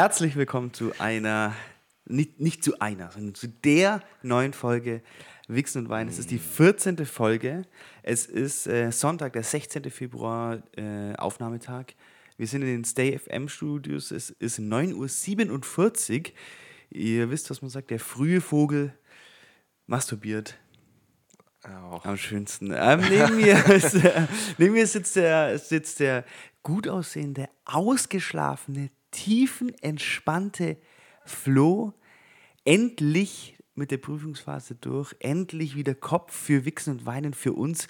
Herzlich willkommen zu einer, nicht, nicht zu einer, sondern zu der neuen Folge Wichsen und Wein. Es ist die 14. Folge. Es ist äh, Sonntag, der 16. Februar, äh, Aufnahmetag. Wir sind in den Stay FM Studios. Es ist 9.47 Uhr. Ihr wisst, was man sagt, der frühe Vogel masturbiert. Auch. Am schönsten. Ähm, neben, mir ist, äh, neben mir sitzt der, sitzt der gut aussehende, ausgeschlafene, tiefenentspannte Flo. Endlich mit der Prüfungsphase durch. Endlich wieder Kopf für Wichsen und Weinen für uns.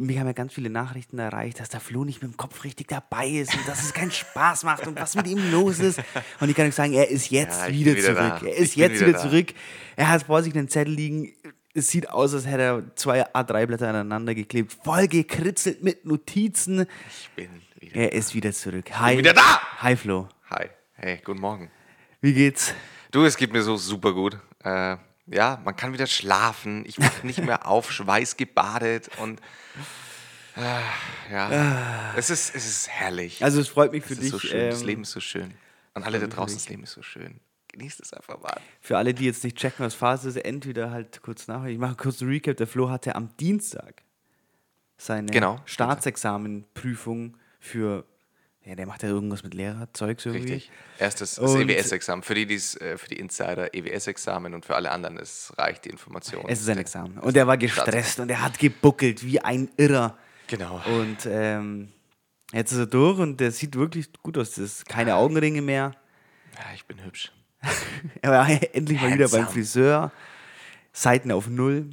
Mich haben ja ganz viele Nachrichten erreicht, dass der Flo nicht mit dem Kopf richtig dabei ist und dass es keinen Spaß macht und was mit ihm los ist. Und ich kann euch sagen, er ist jetzt Ja, wieder, wieder zurück. da. Er ist Ich jetzt wieder wieder zurück. Er hat vor sich einen Zettel liegen. Es sieht aus, als hätte er zwei A3-Blätter aneinander geklebt, voll gekritzelt mit Notizen. Ich bin wieder. Er ist wieder zurück. Hi. wieder da! Hi Flo. Hi. Hey, guten Morgen. Wie geht's? Du, es geht mir so super gut. Äh, ja, man kann wieder schlafen. Ich wache nicht mehr auf, schweißgebadet und. Äh, ja. Es, ist, es ist herrlich. Also es freut mich für es dich. ist so schön. das ähm, Leben ist so schön. An alle da für draußen, dich. das Leben ist so schön. Genießt es einfach mal. Für alle, die jetzt nicht checken, was Phase ist, entweder halt kurz nachher. Ich mache kurz einen Recap. Der Flo hatte am Dienstag seine Genau. Staatsexamenprüfung für, ja, der macht ja irgendwas mit Lehrerzeugs irgendwie. Richtig. Erstes das EWS-Examen. Für die, die's, äh, für die Insider EWS-Examen und für alle anderen, es reicht die Information. Es ist ein Examen. Und er war gestresst und er hat gebuckelt wie ein Irrer. Genau. Und ähm, jetzt ist er durch und der sieht wirklich gut aus. Das ist keine Augenringe mehr. Ja, ich bin hübsch. Er war endlich mal wieder beim. Friseur. Seiten auf Null.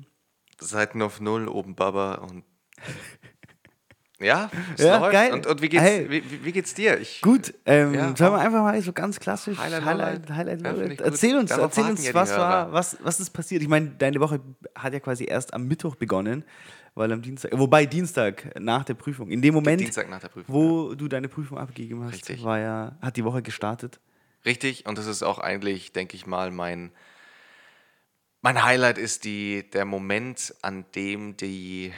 Seiten auf Null, oben Baba und. Ja, Ja, geil. Und, und wie, geht's, Hey. wie, wie, geht's dir? Ich, Gut, ähm, Ja, sollen wir einfach mal so ganz klassisch Highlight, Highlight, Lowlight. Highlight, Ja. Erzähl uns, Darauf erzähl uns, ja was war, was, was ist passiert? Ich meine, deine Woche hat ja quasi erst am Mittwoch begonnen, weil am Dienstag, wobei Dienstag nach der Prüfung, in dem Moment, Dienstag nach der Prüfung. wo du deine Prüfung abgegeben hast, Richtig. war ja, hat die Woche gestartet. Richtig, und das ist auch eigentlich, denke ich mal, mein, mein Highlight ist die, der Moment, an dem die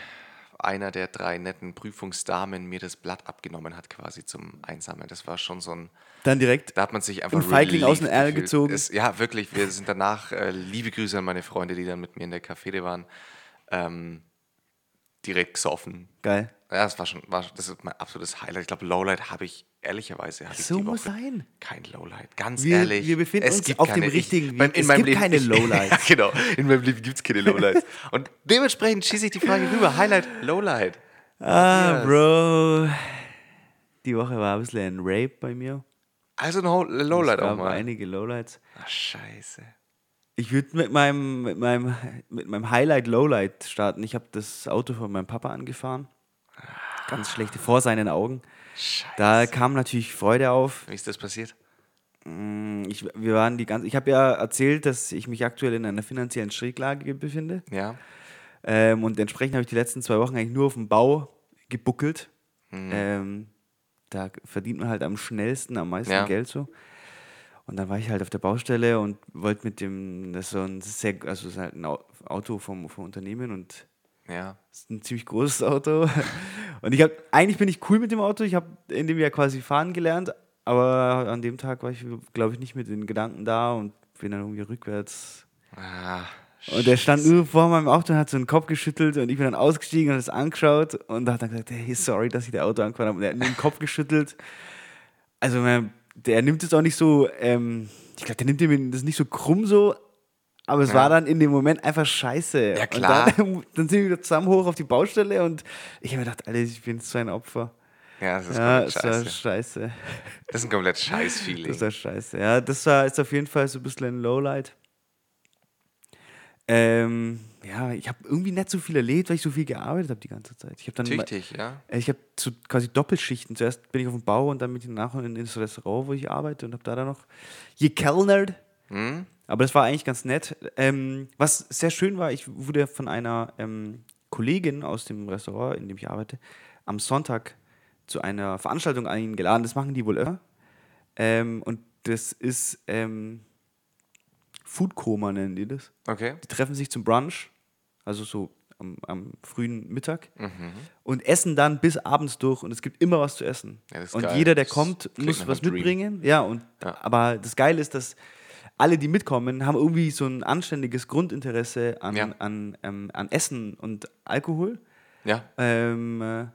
einer der drei netten Prüfungsdamen mir das Blatt abgenommen hat, quasi zum Einsammeln. Das war schon so ein, Dann direkt da hat man sich einfach Ein Feigling aus dem gefühlt. gezogen. Es, ja, wirklich. Wir sind danach, äh, liebe Grüße an meine Freunde, die dann mit mir in der Cafete waren, ähm, direkt gesoffen. geil. Ja, das war schon, war, das ist mein absolutes Highlight. Ich glaube, Lowlight habe ich, ehrlicherweise, ich So die muss Woche sein. kein Lowlight. Ganz Wir- ehrlich. wir befinden es uns auf dem keine, richtigen ich, Weg. in Es gibt Leben, keine ich, Lowlights. Genau. In meinem Leben gibt es keine Lowlights. Und dementsprechend schieße ich die Frage rüber. Highlight, Lowlight. Ah, Matthias. Bro. Die Woche war ein bisschen ein Rape bei mir. Also ein Lowlight es auch gab mal. einige Lowlights. Ach, scheiße. Ich würde mit meinem, mit meinem, mit meinem Highlight Lowlight starten. Ich habe das Auto von meinem Papa angefahren. Ganz schlechte vor seinen Augen. Scheiße. Da kam natürlich Freude auf. Wie ist das passiert? Ich, wir waren die ganze, ich habe ja erzählt, dass ich mich aktuell in einer finanziellen Schräglage befinde. Ja. Ähm, und entsprechend habe ich die letzten zwei Wochen eigentlich nur auf dem Bau gebuckelt. Mhm. Ähm, da verdient man halt am schnellsten, am meisten Ja. Geld so. Und dann war ich halt auf der Baustelle und wollte mit dem, das ist so ein sehr, also es ist halt ein Au- Auto vom, vom Unternehmen und Ja. es ist ein ziemlich großes Auto. Und ich habe, eigentlich bin ich cool mit dem Auto. Ich habe in dem Jahr quasi fahren gelernt, aber an dem Tag war ich, glaube ich, nicht mit den Gedanken da und bin dann irgendwie rückwärts Ah, und der stand nur vor meinem Auto und hat so den Kopf geschüttelt und ich bin dann ausgestiegen und es angeschaut und hat dann gesagt, hey, sorry, dass ich der Auto angefahren habe. Und er hat den Kopf geschüttelt. Also man, der nimmt es auch nicht so, ähm, ich glaube, der nimmt das nicht so krumm so, aber es Ja. war dann in dem Moment einfach scheiße. Ja, klar. Und dann, dann sind wir wieder zusammen hoch auf die Baustelle und ich habe mir gedacht, Alter, ich bin so ein Opfer. Ja, das ist Ja, komplett es war scheiße. scheiße. Das ist ein komplett scheiß Feeling. Das war scheiße. Ja, das war ist auf jeden Fall so ein bisschen ein Lowlight. Ähm, ja, ich habe irgendwie nicht so viel erlebt, weil ich so viel gearbeitet habe die ganze Zeit. Ich habe dann Tüchtig, ja. äh, ich habe so quasi Doppelschichten. Zuerst bin ich auf dem Bau und dann bin ich nachher in das Restaurant, wo ich arbeite und habe da dann noch gekellnert. Hm? Aber das war eigentlich ganz nett. Ähm, was sehr schön war, ich wurde von einer ähm, Kollegin aus dem Restaurant, in dem ich arbeite, am Sonntag zu einer Veranstaltung eingeladen. Das machen die wohl öfter. Ähm, und das ist ähm, Food Coma nennen die das. Okay. Die treffen sich zum Brunch, also so am, am frühen Mittag Mhm. und essen dann bis abends durch und es gibt immer was zu essen. Ja, das ist und geil. jeder, der kommt, muss was mitbringen. Ja, und Ja. aber das Geile ist, dass alle, die mitkommen, haben irgendwie so ein anständiges Grundinteresse an, Ja. an, ähm, an Essen und Alkohol. Ja, Ähm, äh,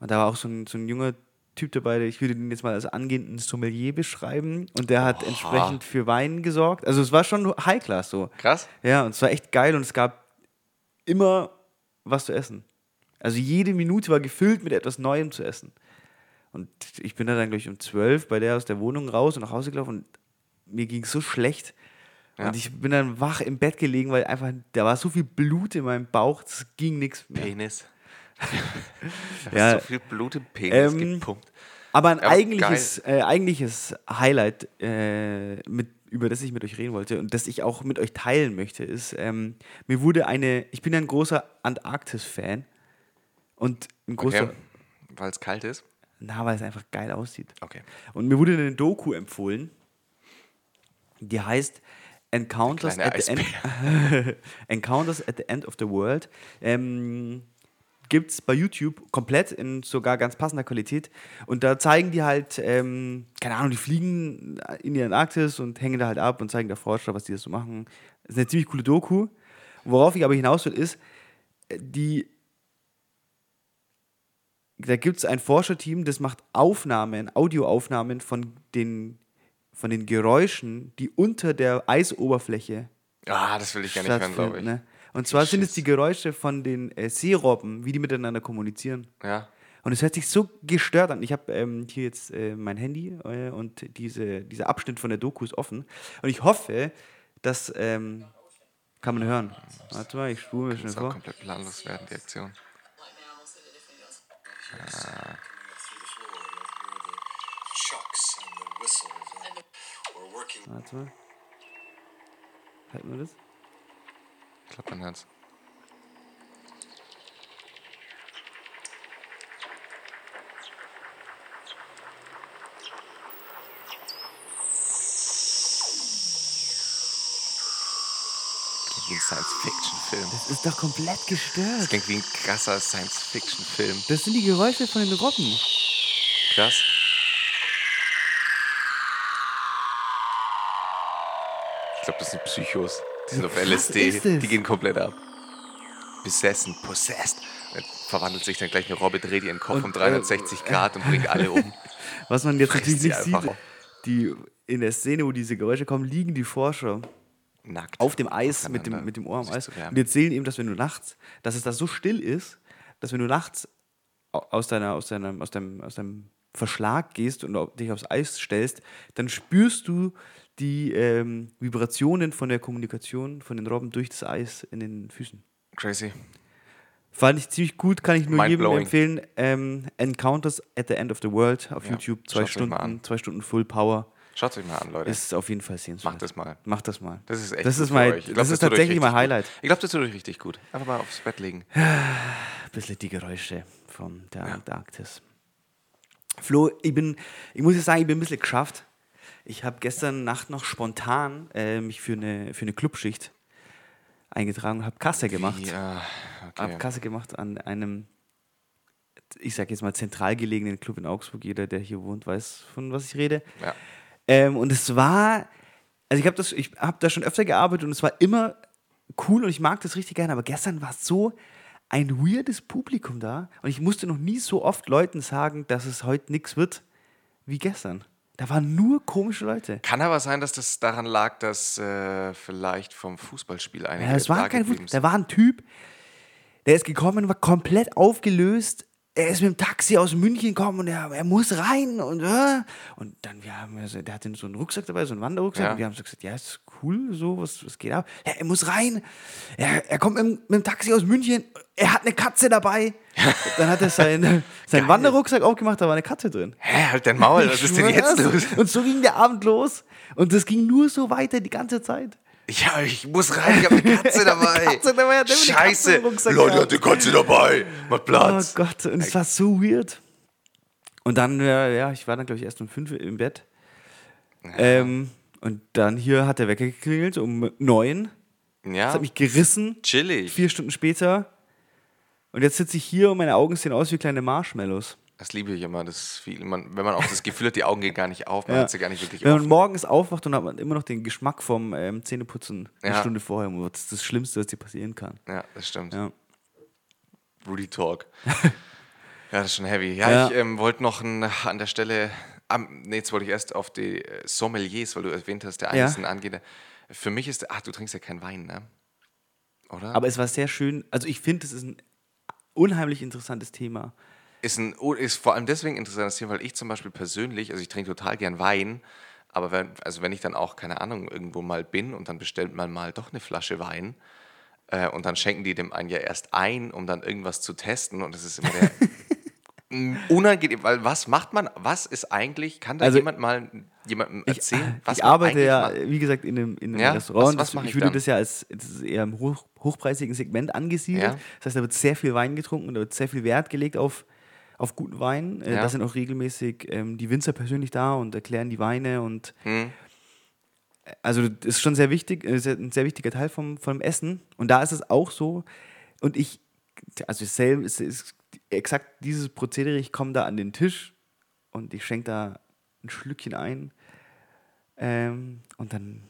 und da war auch so ein, so ein junger Typ dabei, der, ich würde den jetzt mal als angehenden Sommelier beschreiben. Und der hat entsprechend für Wein gesorgt. Also es war schon High-Class so. krass. Ja, und es war echt geil und es gab immer was zu essen. Also jede Minute war gefüllt mit etwas Neuem zu essen. Und ich bin da dann, glaube ich, um 12 bei der aus der Wohnung raus und nach Hause gelaufen und mir ging es so schlecht. Ja. Und ich bin dann wach im Bett gelegen, weil einfach, da war so viel Blut in meinem Bauch, es ging nichts mehr. Penis. Ja. so viel Blut im Penis Ähm, gepumpt. Aber ein Aber eigentliches, äh, eigentliches Highlight, äh, mit, über das ich mit euch reden wollte und das ich auch mit euch teilen möchte, ist, ähm, mir wurde eine, ich bin ein großer Antarktis-Fan und ein großer, Okay. Weil es kalt ist. na, weil es einfach geil aussieht. Okay. Und mir wurde eine Doku empfohlen, die heißt Encounters at, the end, Encounters at the End of the World. Ähm, Gibt es bei YouTube komplett in sogar ganz passender Qualität. Und da zeigen die halt, ähm, keine Ahnung, die fliegen in die Antarktis und hängen da halt ab und zeigen der Forscher, was die da so machen. Das ist eine ziemlich coole Doku. Worauf ich aber hinaus will, ist, äh, die da gibt es ein Forscherteam, das macht Aufnahmen, Audioaufnahmen von den, von den Geräuschen, die unter der Eisoberfläche Ah, das will ich gar nicht hören, glaube ich. Ne? Und zwar sind es die Geräusche von den äh, Seerobben, wie die miteinander kommunizieren. Ja. Und es hört sich so gestört an. Ich habe ähm, hier jetzt äh, mein Handy äh, und diese, dieser Abschnitt von der Doku ist offen. Und ich hoffe, dass. Ähm, kann man hören. Warte mal, ich spule mir schnell vor. komplett planlos werden, die Aktion. Like shocks and the whistles. And we're working. Warte mal. Halten wir das? Ich glaube, man hört's. Klingt wie ein Science-Fiction-Film. Das ist doch komplett Das gestört. klingt wie ein krasser Science-Fiction-Film. Das sind die Geräusche von den Robben. Krass. Ich glaube, das sind Psychos. Die sind auf LSD. Die gehen komplett ab. Besessen, possessed. Dann verwandelt sich dann gleich eine Robbe, dreht ihren Kopf Und, um 360 äh, Grad und bringt alle um. Was man jetzt natürlich nicht sieht, die, in der Szene, wo diese Geräusche kommen, liegen die Forscher Nackt. auf dem Eis mit dem, mit dem Ohr am Eis wärmen. und die erzählen eben, dass wenn du nachts, dass es da so still ist, dass wenn du nachts au- aus, deiner, aus, deinem, aus, deinem, aus deinem Verschlag gehst und dich aufs Eis stellst, dann spürst du die ähm, Vibrationen von der Kommunikation von den Robben durch das Eis in den Füßen. Crazy. Fand ich ziemlich gut, kann ich nur jedem empfehlen. Ähm, Encounters at the End of the World auf Ja, YouTube, zwei mal Stunden, an. zwei Stunden Full Power. Schaut euch mal an, Leute. Ist auf jeden Fall sehenswert. Macht das mal. Macht das mal. Das ist echt Das ist, mein. Ich glaub, das ist tatsächlich mein Highlight. Gut. Ich glaube, das tut euch richtig gut. Einfach mal aufs Bett legen. Ein bisschen die Geräusche von der Antarktis. Flo, ich bin, ich muss jetzt sagen, ich bin ein bisschen geschafft. Ich habe gestern Nacht noch spontan äh, mich für eine, für eine Clubschicht eingetragen und habe Kasse gemacht. Ja, Habe okay. Kasse gemacht an einem, ich sage jetzt mal, zentral gelegenen Club in Augsburg. Jeder, der hier wohnt, weiß, von was ich rede. Ja. Ähm, und es war, also ich habe das, ich habe da schon öfter gearbeitet und es war immer cool und ich mag das richtig gerne, aber gestern war es so ein weirdes Publikum da und ich musste noch nie so oft Leuten sagen, dass es heute nichts wird wie gestern. Da waren nur komische Leute. Kann aber sein, dass das daran lag, dass äh, vielleicht vom Fußballspiel einige Ja, es war kein geblieben Fuß, sind. da war ein Typ, der ist gekommen, war komplett aufgelöst. Er ist mit dem Taxi aus München gekommen und er, er muss rein und äh, und dann wir haben also, der hatte so einen Rucksack dabei, so einen Wanderrucksack. Ja. Und wir haben so gesagt, ja, ist cool, so was, was geht ab? Ja, er muss rein. Er, er kommt mit, dem- mit dem Taxi aus München. Er hat eine Katze dabei. dann hat er seinen seinen Wanderrucksack aufgemacht, da war eine Katze drin. Hä, halt dein Maul, was ist denn jetzt los? Und so ging der Abend los und das ging nur so weiter die ganze Zeit. Ja, ich muss rein, ich habe eine Katze dabei. Katze dabei, Scheiße. Leute, hat die Katze dabei. Macht Platz. Oh Gott, und es war so weird. Und dann, ja, ich war dann, glaube ich, erst um fünf im Bett. Ähm, und dann hier hat der Wecker geklingelt um neun. Das ja, hat mich gerissen. chillig. Vier Stunden später Und jetzt sitze ich hier und meine Augen sehen aus wie kleine Marshmallows. Das liebe ich immer. Das viel, man, wenn man auch das Gefühl hat, die Augen gehen gar nicht auf, man Ja. hat sie gar nicht wirklich Wenn man morgens aufwacht und hat man immer noch den Geschmack vom ähm, Zähneputzen eine Ja. Stunde vorher. Das ist das Schlimmste, was dir passieren kann. Ja, das stimmt. Ja. Rudy Talk. ja, das ist schon heavy. Ja, Ja. ich ähm, wollte noch ein, an der Stelle, am, nee, jetzt wollte ich erst auf die äh, Sommeliers, weil du erwähnt hast, der eine Ja. ist ein angehender. Für mich ist, ach, du trinkst ja keinen Wein, ne? Oder? Aber es war sehr schön. Also ich finde, es ist ein unheimlich interessantes Thema. ist, ein, ist vor allem deswegen interessantes Thema, weil ich zum Beispiel persönlich, also ich trinke total gern Wein, aber wenn, also wenn ich dann auch, keine Ahnung, irgendwo mal bin und dann bestellt man mal doch eine Flasche Wein äh, und dann schenken die dem einen ja erst ein, um dann irgendwas zu testen und das ist immer der unangenehm, weil was macht man, was ist eigentlich, kann da Also, jemand mal jemandem erzählen, was ich arbeite ja, macht? wie gesagt, in einem, in einem Ja, Restaurant. was- was Das- ich ich würde dann? das ja als das eher im hoch, hochpreisigen Segment angesiedelt. Ja. Das heißt, da wird sehr viel Wein getrunken und da wird sehr viel Wert gelegt auf, auf guten Wein. Äh, Ja. Da sind auch regelmäßig ähm, die Winzer persönlich da und erklären die Weine und Hm. also das ist schon sehr wichtig, äh, sehr- ein sehr wichtiger Teil vom, vom Essen. Und da ist es auch so. Und ich, also selber ist, ist exakt dieses Prozedere, ich komme da an den Tisch und ich schenke da ein Schlückchen ein. Ähm, und dann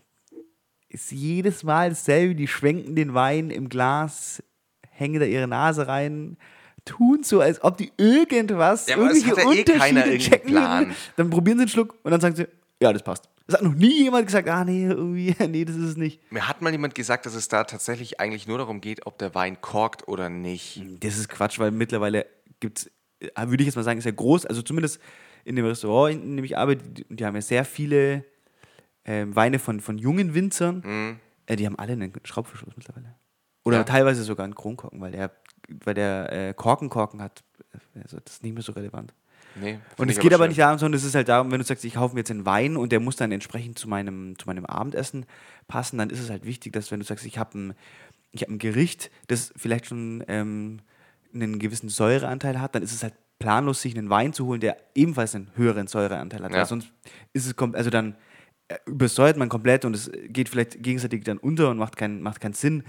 ist jedes Mal dasselbe, die schwenken den Wein im Glas, hängen da ihre Nase rein, tun so, als ob die irgendwas, Ja, irgendwelche eh Unterschiede irgendeinen checken Plan. Dann probieren sie einen Schluck und dann sagen sie, ja, das passt. Das hat noch nie jemand gesagt, ah nee, irgendwie, nee, das ist es nicht. Mir hat mal jemand gesagt, dass es da tatsächlich eigentlich nur darum geht, ob der Wein korkt oder nicht. Das ist Quatsch, weil mittlerweile gibt es, würde ich jetzt mal sagen, ist ja groß, also zumindest in dem Restaurant, in dem ich arbeite, die, haben ja sehr viele ähm, Weine von, von jungen Winzern. Äh, die haben alle einen Schraubverschluss mittlerweile. Oder Ja. teilweise sogar einen Kronkorken, weil der, weil der äh, Korkenkorken hat. Also das ist nicht mehr so relevant. Nee, Und es geht aber schön. nicht darum, sondern es ist halt darum, wenn du sagst, ich kaufe mir jetzt einen Wein und der muss dann entsprechend zu meinem, zu meinem Abendessen passen, dann ist es halt wichtig, dass wenn du sagst, ich habe ein, ich hab ein Gericht, das vielleicht schon ähm, einen gewissen Säureanteil hat, dann ist es halt planlos, sich einen Wein zu holen, der ebenfalls einen höheren Säureanteil hat. Ja. Weil sonst ist es, also dann äh, übersäuert man komplett und es geht vielleicht gegenseitig dann unter und macht, keinen macht keinen Sinn.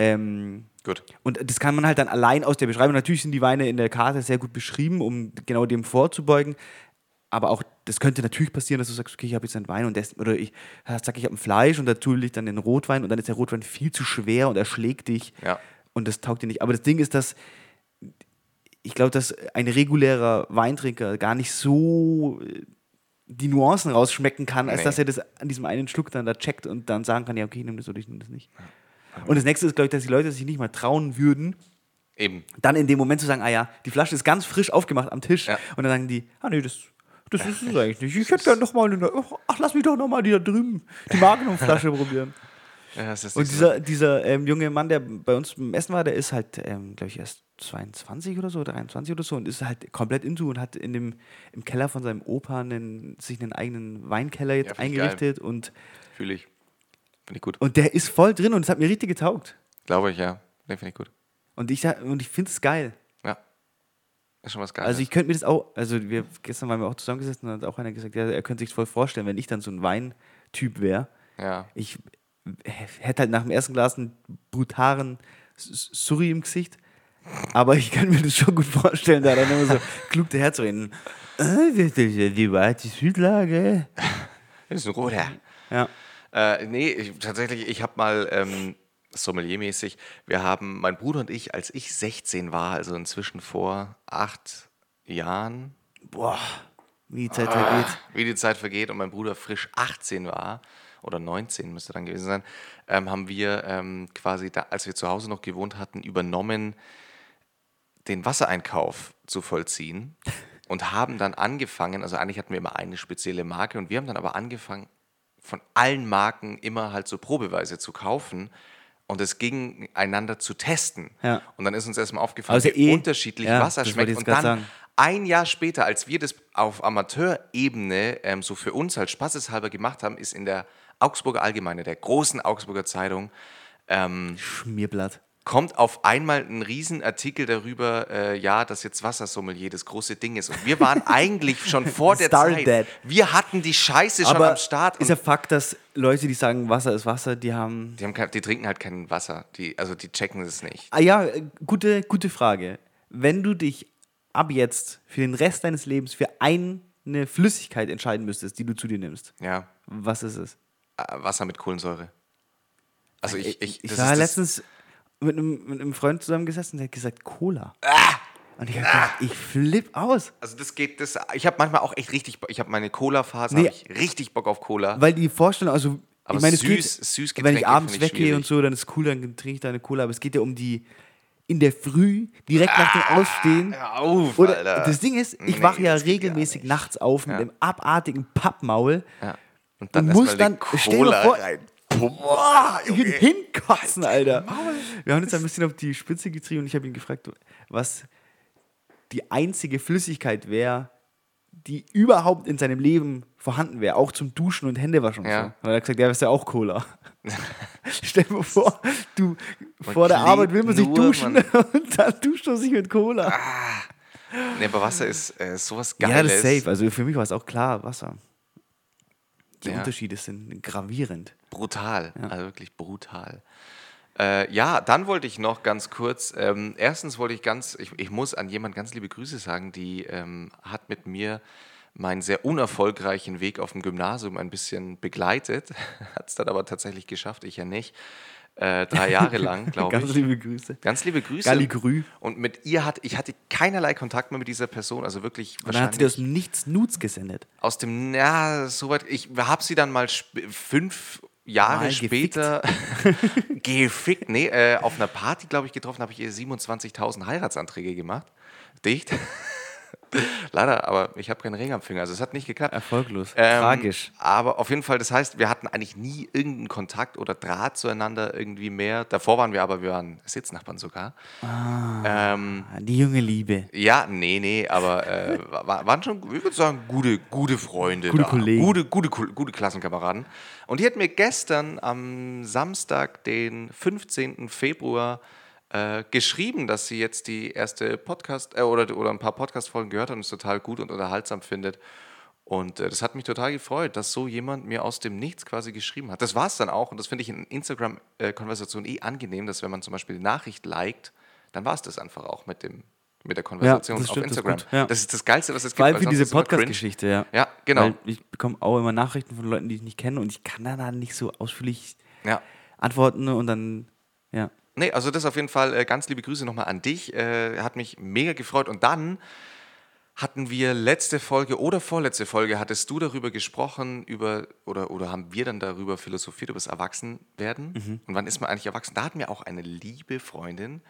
Ähm, Gut. und das kann man halt dann allein aus der Beschreibung. Natürlich sind die Weine in der Karte sehr gut beschrieben, um genau dem vorzubeugen. Aber auch, das könnte natürlich passieren, dass du sagst, okay, ich habe jetzt einen Wein und ist, oder ich sag, ich habe ein Fleisch und dazu liegt dann den Rotwein und dann ist der Rotwein viel zu schwer und erschlägt dich. Ja. Und das taugt dir nicht. Aber das Ding ist, dass ich glaube, dass ein regulärer Weintrinker gar nicht so äh, die Nuancen rausschmecken kann, als Nee. dass er das an diesem einen Schluck dann da checkt und dann sagen kann, ja, okay, ich nehme das oder ich nehme das nicht. Und das nächste ist, glaube ich, dass die Leute sich nicht mal trauen würden, Eben. dann in dem Moment zu sagen, ah ja, die Flasche ist ganz frisch aufgemacht am Tisch. Ja. Und dann sagen die, ah nee, das, das ist es eigentlich nicht. Ich hätte gerne noch mal eine, ach, lass mich doch noch mal die da drüben, die Magnum-Flasche probieren. Ja, das ist Und nicht so- dieser, dieser ähm, junge Mann, der bei uns im Essen war, der ist halt, ähm, glaube ich, erst 22 oder so, 23 oder so und ist halt komplett into und hat in dem, im Keller von seinem Opa einen, sich einen eigenen Weinkeller jetzt Ja, ich geil. eingerichtet und, Fühle ich. Finde ich gut. und der ist voll drin und es hat mir richtig getaugt. Glaube ich, ja. Nee, finde ich gut. Und ich, und ich finde es geil. Ja. Ist schon was Geiles. Also ich könnte mir das auch, also wir gestern waren wir auch zusammengesessen und hat auch einer gesagt, ja, er könnte sich voll vorstellen, wenn ich dann so ein Weintyp wäre. ja. Ich hätte halt nach dem ersten Glas einen brutalen S- Surri im Gesicht. Aber ich kann mir das schon gut vorstellen, da dann immer so klug daherzureden. Äh, die weite Südlage. Das ist ein roter. Ja. Äh, nee, ich, tatsächlich, ich habe mal ähm, Sommelier-mäßig, wir haben, mein Bruder und ich, als ich 16 war, also inzwischen vor acht Jahren, Boah, wie die Zeit vergeht. wie die Zeit vergeht und mein Bruder frisch 18 war, oder 19 müsste dann gewesen sein, ähm, haben wir ähm, quasi, da, als wir zu Hause noch gewohnt hatten, übernommen, den Wassereinkauf zu vollziehen und haben dann angefangen, also eigentlich hatten wir immer eine spezielle Marke und wir haben dann aber angefangen, von allen Marken immer halt so probeweise zu kaufen und es gegeneinander zu testen. Ja. Und dann ist uns erstmal aufgefallen, Also wie eh- unterschiedlich ja, Wasser schmeckt. Und dann sagen. ein Jahr später, als wir das auf Amateurebene ähm, so für uns halt spaßeshalber gemacht haben, ist in der Augsburger Allgemeine, der großen Augsburger Zeitung, Schmierblatt. Kommt auf einmal ein Riesenartikel darüber, äh, ja, dass jetzt Wassersommelier das große Ding ist. Und wir waren eigentlich schon vor der Start Zeit. that. Wir hatten die Scheiße schon Aber am Start. ist ja Fakt, dass Leute, die sagen, Wasser ist Wasser, die haben. die, haben kein, die trinken halt kein Wasser. Die, also die checken es nicht. Ah ja, äh, gute, gute Frage. Wenn du dich ab jetzt für den Rest deines Lebens für eine Flüssigkeit entscheiden müsstest, die du zu dir nimmst, Ja, was ist es? äh, Wasser mit Kohlensäure. Also ich, ich, Ich das war letztens mit einem, mit einem Freund zusammengesessen, der hat gesagt Cola. Ah! Und ich habe gedacht, ich flipp aus. Also das geht, das, ich habe manchmal auch echt richtig, Bock- ich habe meine Cola-Phase, Nee. ich richtig Bock auf Cola. Weil die Vorstellung, also Aber ich meine, es süß- geht, süß wenn ich abends ich weggehe und schwierig. so, dann ist cool, dann trinke ich da eine Cola. Aber es geht ja um die in der Früh, direkt nach dem Aufstehen. Hör auf, Oder Alter. das Ding ist, ich Nee, wache ja regelmäßig nachts auf mit Ja. einem abartigen Pappmaul Ja. Und und erst muss dann, stell dir vor, rein. Boah, ich will hinkotzen, Alter. Wir haben uns ein bisschen auf die Spitze getrieben und ich habe ihn gefragt, was die einzige Flüssigkeit wäre, die überhaupt in seinem Leben vorhanden wäre, auch zum Duschen und Händewaschen und Ja. so. Und er hat gesagt, ja, ist ja auch Cola. Stell dir mal vor, du vor der Arbeit will man sich nur, duschen man- und dann duscht man sich mit Cola. Nee, aber Wasser ist äh, sowas ja, Geiles. das ist safe. Also für mich war es auch klar, Wasser. Die Ja. Unterschiede sind gravierend. Brutal, also wirklich brutal. Äh, ja, dann wollte ich noch ganz kurz, ähm, erstens wollte ich ganz, ich, ich muss an jemand ganz liebe Grüße sagen, die ähm, hat mit mir meinen sehr unerfolgreichen Weg auf dem Gymnasium ein bisschen begleitet, hat es dann aber tatsächlich geschafft, ich ja nicht. Äh, drei Jahre lang, glaube Ganz ich. liebe Grüße. Ganz liebe Grüße. Galligrü. Und mit ihr hatte ich hatte keinerlei Kontakt mehr mit dieser Person, also wirklich Und dann hat sie dir aus dem Nichts Nudes gesendet. aus dem, ja, soweit, ich habe sie dann mal fünf Jahre Mal später gefickt, nee, äh, auf einer Party, glaube ich, getroffen, habe ich ihr 27.000 Heiratsanträge gemacht. Dicht. Leider, aber ich habe keinen Ring am Finger, also es hat nicht geklappt. Erfolglos. Ähm, Tragisch. Aber auf jeden Fall, das heißt, wir hatten eigentlich nie irgendeinen Kontakt oder Draht zueinander irgendwie mehr. Davor waren wir aber, wir waren Sitznachbarn sogar. Ähm, Die junge Liebe. ja, nee, nee, aber äh, wa- waren schon, ich würde sagen, gute, gute Freunde. Gute da. Kollegen. Gute, gute, gute Klassenkameraden. Und die hat mir gestern am Samstag, den 15. Februar, äh, geschrieben, dass sie jetzt die erste Podcast äh, oder, oder ein paar Podcast-Folgen gehört hat und es total gut und unterhaltsam findet. Und äh, das hat mich total gefreut, dass so jemand mir aus dem Nichts quasi geschrieben hat. Das war es dann auch und das finde ich in Instagram-Konversationen eh angenehm, dass wenn man zum Beispiel eine Nachricht liked, dann war es das einfach auch mit, dem, mit der Konversation das auf stimmt, das ist Instagram. ja. Das ist das Geilste, was es gibt. Vor allem für diese. Podcast-Geschichte, ja. Ja, genau. Weil ich bekomme auch immer Nachrichten von Leuten, die ich nicht kenne und ich kann da nicht so ausführlich Ja. antworten und dann, ja. Nee, also das auf jeden Fall äh, ganz liebe Grüße nochmal an dich. Äh, hat mich mega gefreut. Und dann hatten wir letzte Folge oder vorletzte Folge, hattest du darüber gesprochen, über, oder, oder haben wir dann darüber philosophiert, über das Erwachsenwerden? Mhm. Und wann ist man eigentlich erwachsen? Da hatten wir auch eine liebe Freundin,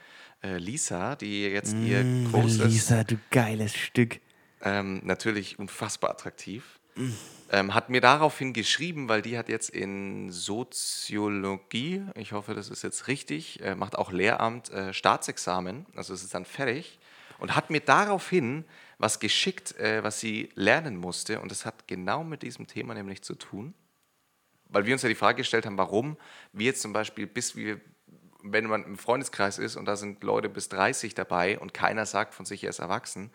äh, Lisa, die jetzt ihr Mm, großes, Lisa, du geiles Stück. ähm, natürlich unfassbar attraktiv. Ähm, hat mir daraufhin geschrieben, weil die hat jetzt in Soziologie, ich hoffe, das ist jetzt richtig, äh, macht auch Lehramt, äh, Staatsexamen, also es ist dann fertig, und hat mir daraufhin was geschickt, äh, was sie lernen musste, und das hat genau mit diesem Thema nämlich zu tun, weil wir uns ja die Frage gestellt haben, warum wir jetzt zum Beispiel, bis wir, wenn man im Freundeskreis ist und da sind Leute bis 30 dabei und keiner sagt von sich, er ist erwachsen,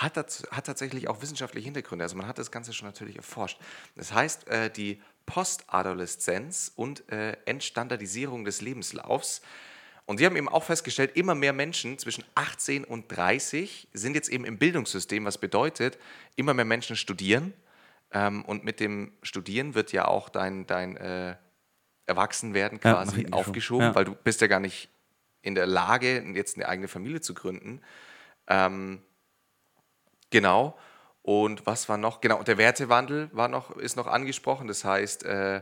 hat, das, hat tatsächlich auch wissenschaftliche Hintergründe. Also man hat das Ganze schon natürlich erforscht. Das heißt, äh, die Postadoleszenz und äh, Entstandardisierung des Lebenslaufs. Und die haben eben auch festgestellt, immer mehr Menschen zwischen 18 und 30 sind jetzt eben im Bildungssystem, was bedeutet, immer mehr Menschen studieren. Ähm, und mit dem Studieren wird ja auch dein, dein äh, Erwachsenwerden Ja, quasi hinten aufgeschoben, geschoben, ja. weil du bist ja gar nicht in der Lage, jetzt eine eigene Familie zu gründen. Ähm, genau. Und was war noch? Genau, der Wertewandel war noch, ist noch angesprochen. Das heißt, äh,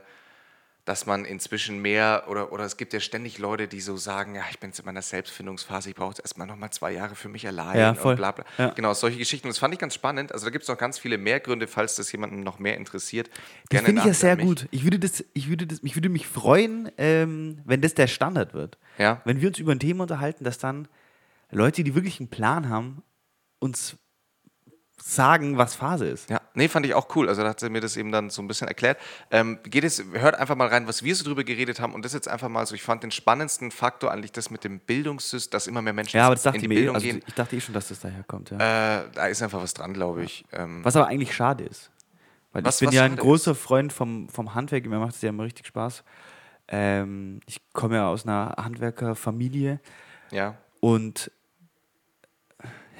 dass man inzwischen mehr oder, oder es gibt ja ständig Leute, die so sagen, ja, ich bin jetzt in meiner Selbstfindungsphase, ich brauche jetzt erstmal nochmal zwei Jahre für mich allein Ja, und voll. bla bla. Ja. Genau, solche Geschichten. Und das fand ich ganz spannend. Also da gibt es noch ganz viele mehr Gründe, falls das jemanden noch mehr interessiert. Das finde ich ja sehr gut. Ich würde, das, ich, würde das, ich würde mich freuen, ähm, wenn das der Standard wird. Ja. Wenn wir uns über ein Thema unterhalten, dass dann Leute, die wirklich einen Plan haben, uns sagen, was Phase ist. Ja, Nee, fand ich auch cool. Also da hat sie mir das eben dann so ein bisschen erklärt. Ähm, geht es, hört einfach mal rein, was wir so drüber geredet haben. Und das jetzt einfach mal so, ich fand den spannendsten Faktor eigentlich das mit dem Bildungssystem, dass immer mehr Menschen Ja, aber das dachte in ich die eh- Bildung also gehen. ich dachte eh schon, dass das daher kommt. Ja. Äh, da ist einfach was dran, glaube ich. Ähm, Was aber eigentlich schade ist. Weil Was- ich bin ja ein großer Freund vom, vom Handwerk, mir macht es ja immer richtig Spaß. Ähm, ich komme ja aus einer Handwerkerfamilie ja, und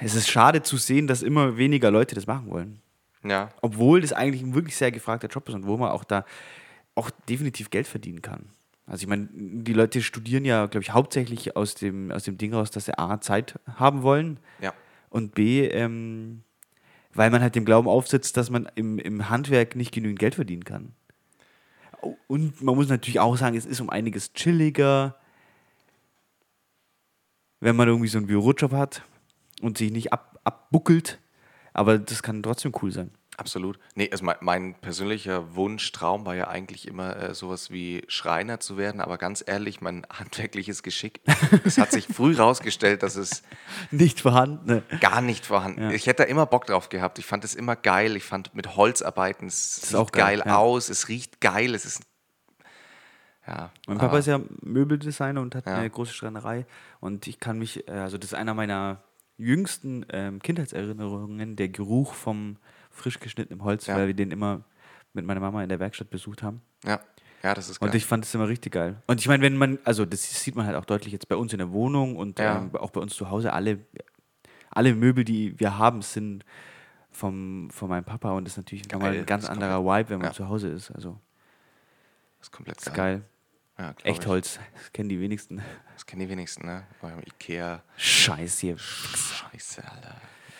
es ist schade zu sehen, dass immer weniger Leute das machen wollen. ja, Obwohl das eigentlich ein wirklich sehr gefragter Job ist und wo man auch da auch definitiv Geld verdienen kann. Also ich meine, die Leute studieren ja, glaube ich, hauptsächlich aus dem, aus dem Ding raus, dass sie A, Zeit haben wollen ja. und B, ähm, weil man halt dem Glauben aufsetzt, dass man im, im Handwerk nicht genügend Geld verdienen kann. Und man muss natürlich auch sagen, es ist um einiges chilliger, wenn man irgendwie so einen Bürojob hat und sich nicht ab, abbuckelt. Aber das kann trotzdem cool sein. Absolut. Nee, also mein, mein persönlicher Wunsch, Traum war ja eigentlich immer äh, sowas wie Schreiner zu werden, aber ganz ehrlich, mein handwerkliches Geschick, es hat sich früh rausgestellt, dass es Nicht vorhanden. Ne? gar nicht vorhanden Ja. Ich hätte da immer Bock drauf gehabt. Ich fand es immer geil. Ich fand mit Holz arbeiten, es ist sieht auch geil, geil, ja. aus, es riecht geil, es ist. Ja. Mein Papa ist ja Möbeldesigner und hat Ja. eine große Schreinerei. Und ich kann mich, äh, also das ist einer meiner jüngsten ähm, Kindheitserinnerungen, der Geruch vom frisch geschnittenen Holz, Ja. weil wir den immer mit meiner Mama in der Werkstatt besucht haben. Ja, ja, das ist geil. Und ich fand es immer richtig geil. Und ich meine, wenn man, also das sieht man halt auch deutlich jetzt bei uns in der Wohnung und Ja. ähm, auch bei uns zu Hause, alle, alle Möbel, die wir haben, sind vom, von meinem Papa und das ist natürlich nochmal Geil, ein ganz anderer Vibe, wenn man ja. zu Hause ist. Also das ist komplett das ist geil. Ja, glaub Echt ich. Holz, das kennen die wenigsten. Das kennen die wenigsten, ne? Beim Ikea. Scheiße hier. Scheiße, Alter.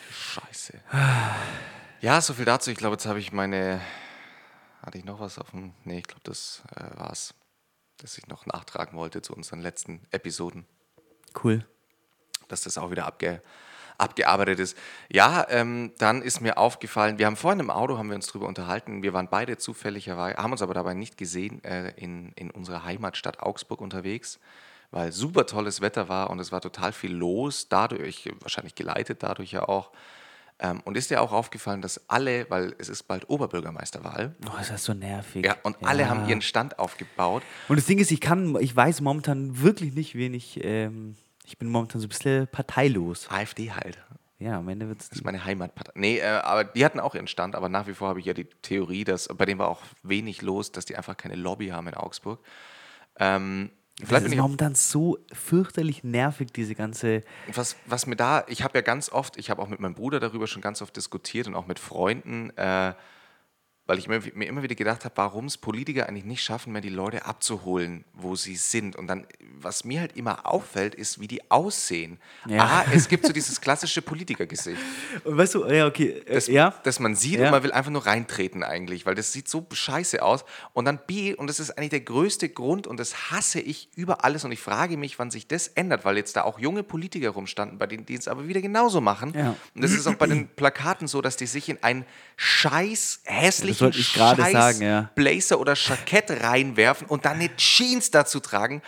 Scheiße. Ja, so viel dazu. Ich glaube, jetzt habe ich meine. Hatte ich noch was auf dem. Nee, ich glaube, das äh, war's. Das ich noch nachtragen wollte zu unseren letzten Episoden. Cool. dass das auch wieder abge, abgearbeitet ist. Ja, ähm, dann ist mir aufgefallen, wir haben vorhin im Auto, haben wir uns darüber unterhalten, wir waren beide zufälligerweise, haben uns aber dabei nicht gesehen, äh, in, in unserer Heimatstadt Augsburg unterwegs, weil super tolles Wetter war und es war total viel los, dadurch, wahrscheinlich geleitet dadurch ja auch. Ähm, und ist dir auch aufgefallen, dass alle, weil es ist bald Oberbürgermeisterwahl, Oh, ist das so nervig. ja, und alle haben ihren Stand aufgebaut. Und das Ding ist, ich kann, ich weiß momentan wirklich nicht, wen ich, ähm, ich bin momentan so ein bisschen parteilos. AfD halt. Ja, am Ende wird es Das ist meine Heimatpartei. Nee, äh, aber die hatten auch ihren Stand, aber nach wie vor habe ich ja die Theorie, dass bei denen war auch wenig los, dass die einfach keine Lobby haben in Augsburg. Ähm, Das vielleicht bin ist momentan so fürchterlich nervig, diese ganze. was, was mir da, ich habe ja ganz oft, ich habe auch mit meinem Bruder darüber schon ganz oft diskutiert und auch mit Freunden, äh, weil ich mir, mir immer wieder gedacht habe, warum es Politiker eigentlich nicht schaffen, mehr die Leute abzuholen, wo sie sind. Und dann, was mir halt immer auffällt, ist, wie die aussehen. Ja. Ah, es gibt so dieses klassische Politikergesicht. Und weißt du, ja, okay, äh, das, ja. das man sieht Ja. und man will einfach nur reintreten eigentlich, weil das sieht so scheiße aus. Und dann B, und das ist eigentlich der größte Grund und das hasse ich über alles und ich frage mich, wann sich das ändert, weil jetzt da auch junge Politiker rumstanden, bei denen die es aber wieder genauso machen. Ja. Und das ist auch bei den Plakaten so, dass die sich in einen scheiß hässlichen wollte ich gerade sagen, ja. Blazer oder Jackett reinwerfen und dann eine Jeans dazu tragen.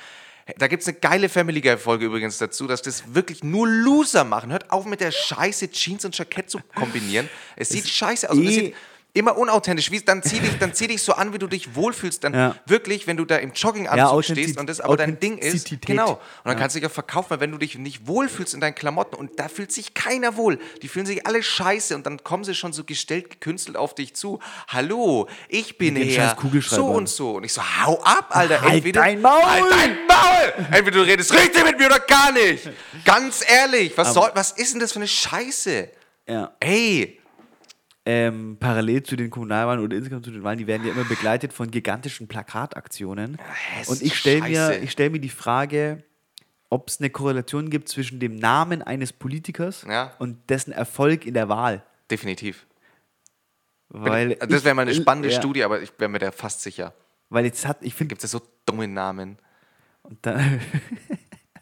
Da gibt es eine geile Family Guy-Folge übrigens dazu, dass das wirklich nur Loser machen. Hört auf mit der Scheiße Jeans und Jackett zu kombinieren. Es sieht scheiße aus. es eh- immer unauthentisch. Wie, dann, zieh dich, dann zieh dich so an, wie du dich wohlfühlst. Dann Ja. wirklich, wenn du da im Jogginganzug Ja, stehst und das aber dein Ding ist. Genau. Und dann kannst du dich auch verkaufen, weil wenn du dich nicht wohlfühlst in deinen Klamotten und da fühlt sich keiner wohl. Die fühlen sich alle scheiße und dann kommen sie schon so gestellt, gekünstelt auf dich zu. Hallo, ich bin Kugelschreibern. so und so. Und ich so, hau ab, Alter. Halt Entweder, dein Maul! Halt dein Maul! Entweder du redest richtig mit mir oder gar nicht. Ganz ehrlich, was, soll, was ist denn das für eine Scheiße? ja. Ey, Ähm, parallel zu den Kommunalwahlen oder insgesamt zu den Wahlen, die werden ja immer begleitet von gigantischen Plakataktionen. es Und ich stelle mir, ich stell mir die Frage, ob es eine Korrelation gibt zwischen dem Namen eines Politikers Ja. und dessen Erfolg in der Wahl. definitiv. Weil das wäre mal eine ich- spannende ja, Studie, aber ich wäre mir da fast sicher. Weil jetzt hat, ich finde, Gibt es ja so dumme Namen. und dann,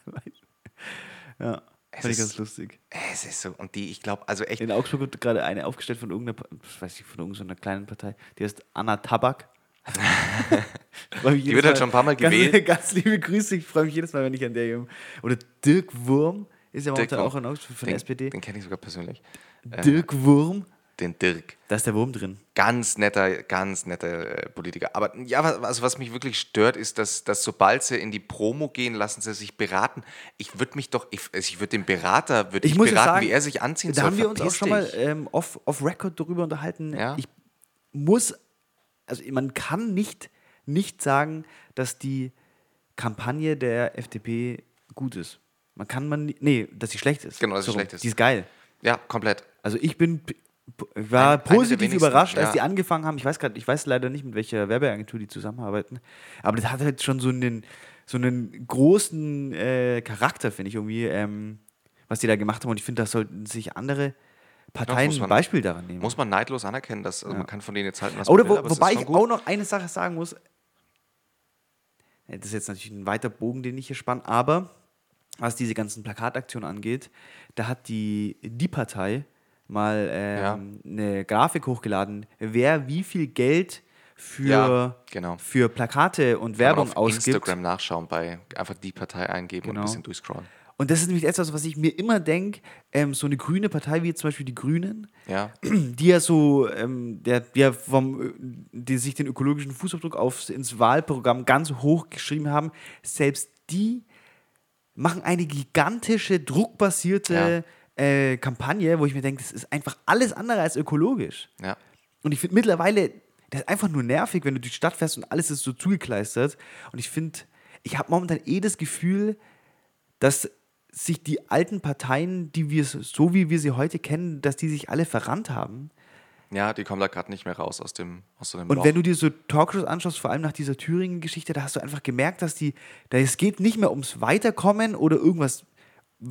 ja, Es fand ich ganz lustig. Es ist so. Und die, ich glaube, also echt. In Augsburg wird gerade eine aufgestellt von irgendeiner, ich weiß nicht, von irgendeiner kleinen Partei, die heißt Anna Tabak. die wird halt schon ein paar Mal gewählt. Ganz, ganz liebe Grüße, ich freue mich jedes Mal, wenn ich an der jung. Oder Dirk Wurm ist ja momentan auch in Augsburg von den, der SPD. Den kenne ich sogar persönlich. Dirk Wurm. Den Dirk. Da ist der Wurm drin. Ganz netter, ganz netter äh, Politiker. Aber ja, was, also was mich wirklich stört, ist, dass, dass sobald sie in die Promo gehen, lassen sie sich beraten. Ich würde mich doch, ich, also ich würde den Berater, würde ich, Ich beraten, sagen, wie er sich anziehen Da soll. haben wir uns auch schon mal ähm, off, off Record darüber unterhalten. Ja. Ich muss, also man kann nicht, nicht sagen, dass die Kampagne der FDP gut ist. Man kann man, nee, dass sie schlecht ist. Genau, dass sie rum. schlecht ist. Die ist geil. Ja, komplett. Also ich bin war der positiv überrascht, als ja. die angefangen haben. Ich weiß gerade, ich weiß leider nicht, mit welcher Werbeagentur die zusammenarbeiten, aber das hat halt schon so einen, so einen großen äh, Charakter, finde ich irgendwie, ähm, was die da gemacht haben. Und ich finde, das sollten sich andere Parteien ein Beispiel daran nehmen. Muss man neidlos anerkennen, dass also man kann von denen jetzt halten, was Oder man will, wo, wobei ich gut. auch noch eine Sache sagen muss. Ja, Das ist jetzt natürlich ein weiter Bogen, den ich hier spanne, aber was diese ganzen Plakataktionen angeht, da hat die, die Partei mal ähm, eine Grafik hochgeladen, wer wie viel Geld für, Ja, genau. für Plakate und Kann man Werbung auf ausgibt. Instagram nachschauen, bei einfach die Partei eingeben und Genau. ein bisschen durchscrollen. Und das ist nämlich etwas, was ich mir immer denke, ähm, so eine grüne Partei wie jetzt zum Beispiel die Grünen, Ja, die ja so, ähm, der, der vom, äh, die sich den ökologischen Fußabdruck aufs, ins Wahlprogramm ganz hoch geschrieben haben, selbst die machen eine gigantische, druckbasierte äh, Kampagne, wo ich mir denke, das ist einfach alles andere als ökologisch. ja. Und ich finde mittlerweile, das ist einfach nur nervig, wenn du durch die Stadt fährst und alles ist so zugekleistert. Und ich finde, ich habe momentan eh das Gefühl, dass sich die alten Parteien, die wir so wie wir sie heute kennen, dass die sich alle verrannt haben. Ja, die kommen da gerade nicht mehr raus aus dem aus so einem Und Loch. wenn du dir so Talkshows anschaust, vor allem nach dieser Thüringen-Geschichte, da hast du einfach gemerkt, dass die, da es geht nicht mehr ums Weiterkommen oder irgendwas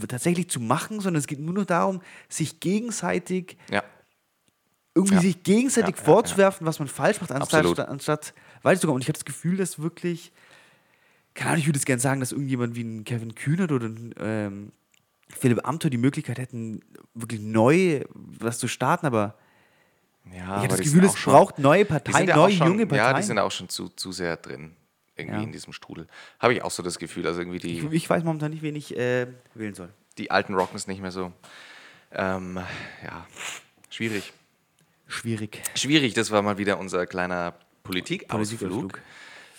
tatsächlich zu machen, sondern es geht nur noch darum, sich gegenseitig ja, irgendwie Ja. sich gegenseitig Ja, vorzuwerfen, was man falsch macht, anstatt, anstatt weiterzukommen. Und ich habe das Gefühl, dass wirklich, keine Ahnung, ich würde es gerne sagen, dass irgendjemand wie ein Kevin Kühnert oder ein ähm, Philipp Amthor die Möglichkeit hätten, wirklich neu was zu starten, aber ich habe das Gefühl, es braucht neue Parteien, neue schon, junge Parteien. Ja, die sind auch schon zu, zu sehr drin, irgendwie Ja. in diesem Strudel. Habe ich auch so das Gefühl, also irgendwie die, ich, ich weiß momentan nicht, wen ich äh, wählen soll. die alten Rockens nicht mehr so. Ähm, ja, schwierig. Schwierig. Schwierig, das war mal wieder unser kleiner Politikausflug,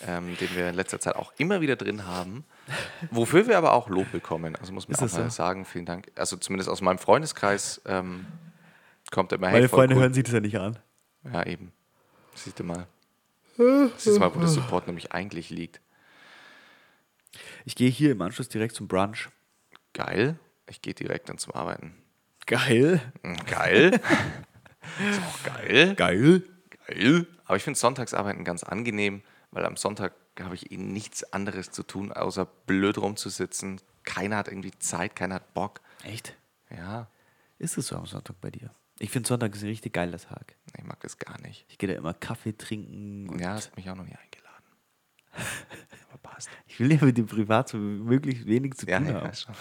ähm, den wir in letzter Zeit auch immer wieder drin haben. Wofür wir aber auch Lob bekommen. Also muss man Ist auch mal so? sagen, vielen Dank. Also zumindest aus meinem Freundeskreis ähm, kommt immer hey, Meine voll Freunde cool. hören sich das ja nicht an. Ja, eben. Siehst du mal. Siehst du mal, wo der Support nämlich eigentlich liegt. Ich gehe hier im Anschluss direkt zum Brunch. Geil. Ich gehe direkt dann zum Arbeiten. Geil. Hm, Geil. ist auch geil. Geil. Geil. Aber ich finde Sonntagsarbeiten ganz angenehm, weil am Sonntag habe ich eben nichts anderes zu tun, außer blöd rumzusitzen. Keiner hat irgendwie Zeit, keiner hat Bock. Echt? Ja, Ist es so am Sonntag bei dir? Ich finde Sonntag ist ein richtig geiler Tag. ich mag das gar nicht. Ich gehe da immer Kaffee trinken. Ja, hast mich auch noch nie eingeladen. Aber passt. Ich will ja mit dem Privat so möglichst wenig zu Ja, tun nee, haben. weiß schon.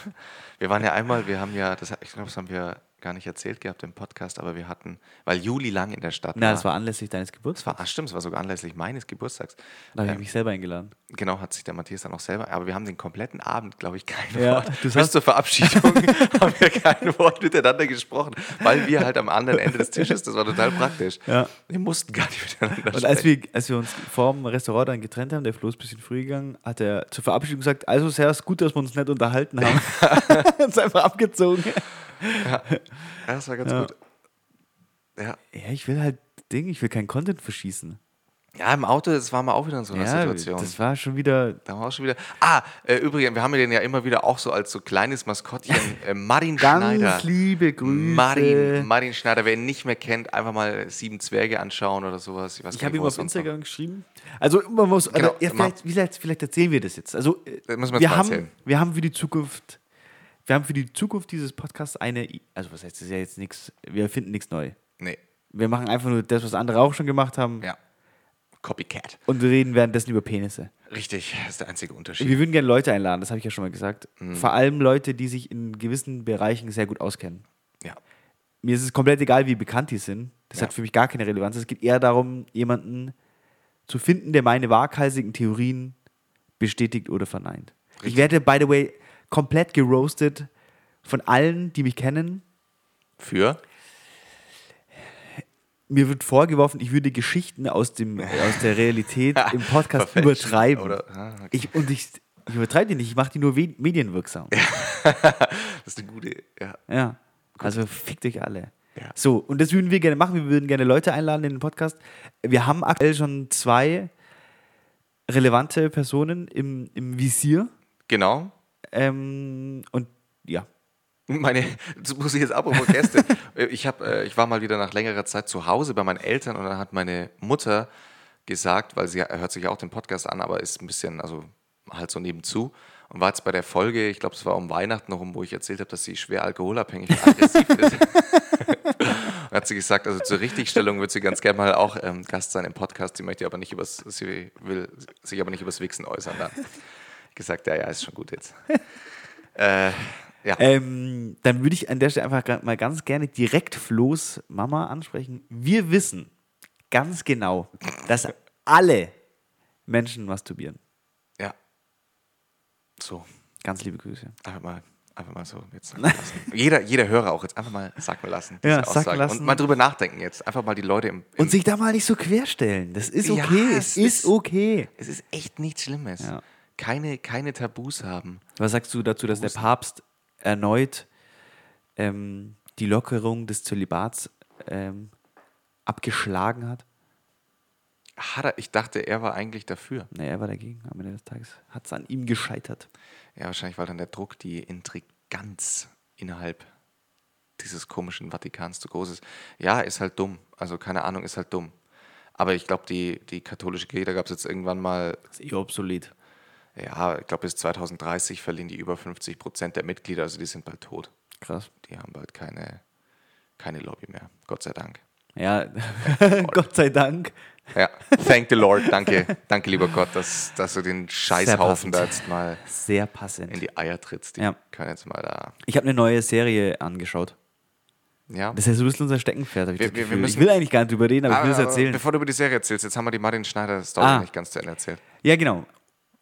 Wir waren ja einmal, wir haben ja, das, ich glaube, das haben wir gar nicht erzählt gehabt im Podcast, aber wir hatten, weil Juli lang in der Stadt Na, war. das war anlässlich deines das Geburtstags. war, ah, stimmt, es war sogar anlässlich meines Geburtstags. Da habe ich Ähm, mich selber eingeladen. Genau, hat sich der Matthias dann auch selber, aber wir haben den kompletten Abend, glaube ich, kein Ja, Wort. du Bis zur Verabschiedung haben wir kein Wort miteinander gesprochen, weil wir halt am anderen Ende des Tisches, das war total praktisch. Ja. Wir mussten gar nicht miteinander Und als sprechen. wir, als wir uns vorm Restaurant dann getrennt haben, der Flo ist ein bisschen früh gegangen, hat er zur Verabschiedung gesagt, also sehr ist gut, dass wir uns nicht unterhalten haben. uns einfach abgezogen. Ja, das war ganz Ja. gut. Ja. Ja, ich will halt Ding, ich will keinen Content verschießen. ja, im Auto, das war mal auch wieder in so einer Ja, Situation. das war schon wieder. Da war auch schon wieder. Ah, äh, übrigens, wir haben den ja immer wieder auch so als so kleines Maskottchen. Äh, Martin Ganz Schneider. liebe Grüße. Martin, Martin Schneider, wer ihn nicht mehr kennt, einfach mal Sieben Zwerge anschauen oder sowas. Ich, Ich habe ihm auf sonst noch- Instagram geschrieben. Also man muss, Genau, also, ja, vielleicht, vielleicht, vielleicht erzählen wir das jetzt. Also Das wir haben, erzählen. wir haben für die Zukunft, wir haben für die Zukunft dieses Podcasts eine, also was heißt das ist ja jetzt nichts, wir finden nichts neu. Nee, Wir machen einfach nur das, was andere auch schon gemacht haben ja. Copycat. und wir reden währenddessen über Penisse. Richtig, das ist der einzige Unterschied. Wir würden gerne Leute einladen, das habe ich ja schon mal gesagt. Mhm. Vor allem Leute, die sich in gewissen Bereichen sehr gut auskennen. Ja. Mir ist es komplett egal, wie bekannt die sind. Das Ja. hat für mich gar keine Relevanz. Es geht eher darum, jemanden zu finden, der meine waghalsigen Theorien bestätigt oder verneint. Ich Richtig. werde, by the way, komplett geroastet von allen, die mich kennen. Für? mir wird vorgeworfen, ich würde Geschichten aus, dem, aus der Realität im Podcast übertreiben. oder- ah, okay. ich, und ich, ich übertreibe die nicht, ich mache die nur medienwirksam. Das ist eine gute, ja. Ja. Also fickt euch alle. Ja. So, und das würden wir gerne machen. Wir würden gerne Leute einladen in den Podcast. Wir haben aktuell schon zwei relevante Personen im, im Visier. Genau. Ähm, und ja. Meine, das muss ich jetzt apropos Gäste. Ich, hab, äh, ich war mal wieder nach längerer Zeit zu Hause bei meinen Eltern und dann hat meine Mutter gesagt, weil sie hört sich auch den Podcast an, aber ist ein bisschen, also halt so nebenzu und war jetzt bei der Folge, ich glaube, es war um Weihnachten noch, wo ich erzählt habe, dass sie schwer alkoholabhängig und aggressiv ist. Und hat sie gesagt, also zur Richtigstellung wird sie ganz gerne mal auch ähm, Gast sein im Podcast. Sie möchte aber nicht übers, sie will sich aber nicht übers Wichsen äußern. Dann gesagt, ja, ja, ist schon gut jetzt. äh, ja. Ähm, dann würde ich an der Stelle einfach mal ganz gerne direkt Flo's Mama ansprechen. Wir wissen ganz genau, dass alle Menschen masturbieren. Ja. So, Ganz liebe Grüße. einfach mal, einfach mal so jetzt sagen lassen. jeder, jeder Hörer auch jetzt einfach mal sacken lassen. Ja, sacken lassen. Und mal drüber nachdenken jetzt. Einfach mal die Leute im. im Und sich da mal nicht so querstellen. Das ist Ja, okay. es es ist ist- okay. es ist echt nichts Schlimmes. Ja. Keine, keine Tabus haben. Was sagst du dazu, dass der Papst erneut ähm, die Lockerung des Zölibats ähm, abgeschlagen hat? Hat er, ich dachte, er war eigentlich dafür. Nee, er war dagegen. Am Ende des Tages hat es an ihm gescheitert. Ja, wahrscheinlich, weil dann der Druck, die Intriganz innerhalb dieses komischen Vatikans zu groß ist. Ja, ist halt dumm. Also keine Ahnung, ist halt dumm. Aber ich glaube, die, die katholische Kirche, da gab es jetzt irgendwann mal, Das ist eh obsolet. Ja, ich glaube, bis 2030 verlieren die über 50 Prozent der Mitglieder, also die sind bald tot. Krass. Die haben bald keine, keine Lobby mehr. Gott sei Dank. Ja, Gott sei Dank. Ja, thank the Lord. Danke, danke, lieber Gott, dass, dass du den Scheißhaufen da jetzt mal Sehr passend. in die Eier trittst. Die Ja. können jetzt mal da. Ich habe eine neue Serie angeschaut. Ja. Das ist ja so ein bisschen unser Steckenpferd. hab Ich, Wir- wir- wir Gefühl. ich müssen- will eigentlich gar nicht drüber reden, aber ich will es Aber erzählen. Bevor du über die Serie erzählst, jetzt haben wir die Martin Schneider-Story Ah. nicht ganz zu Ende erzählt. Ja, genau.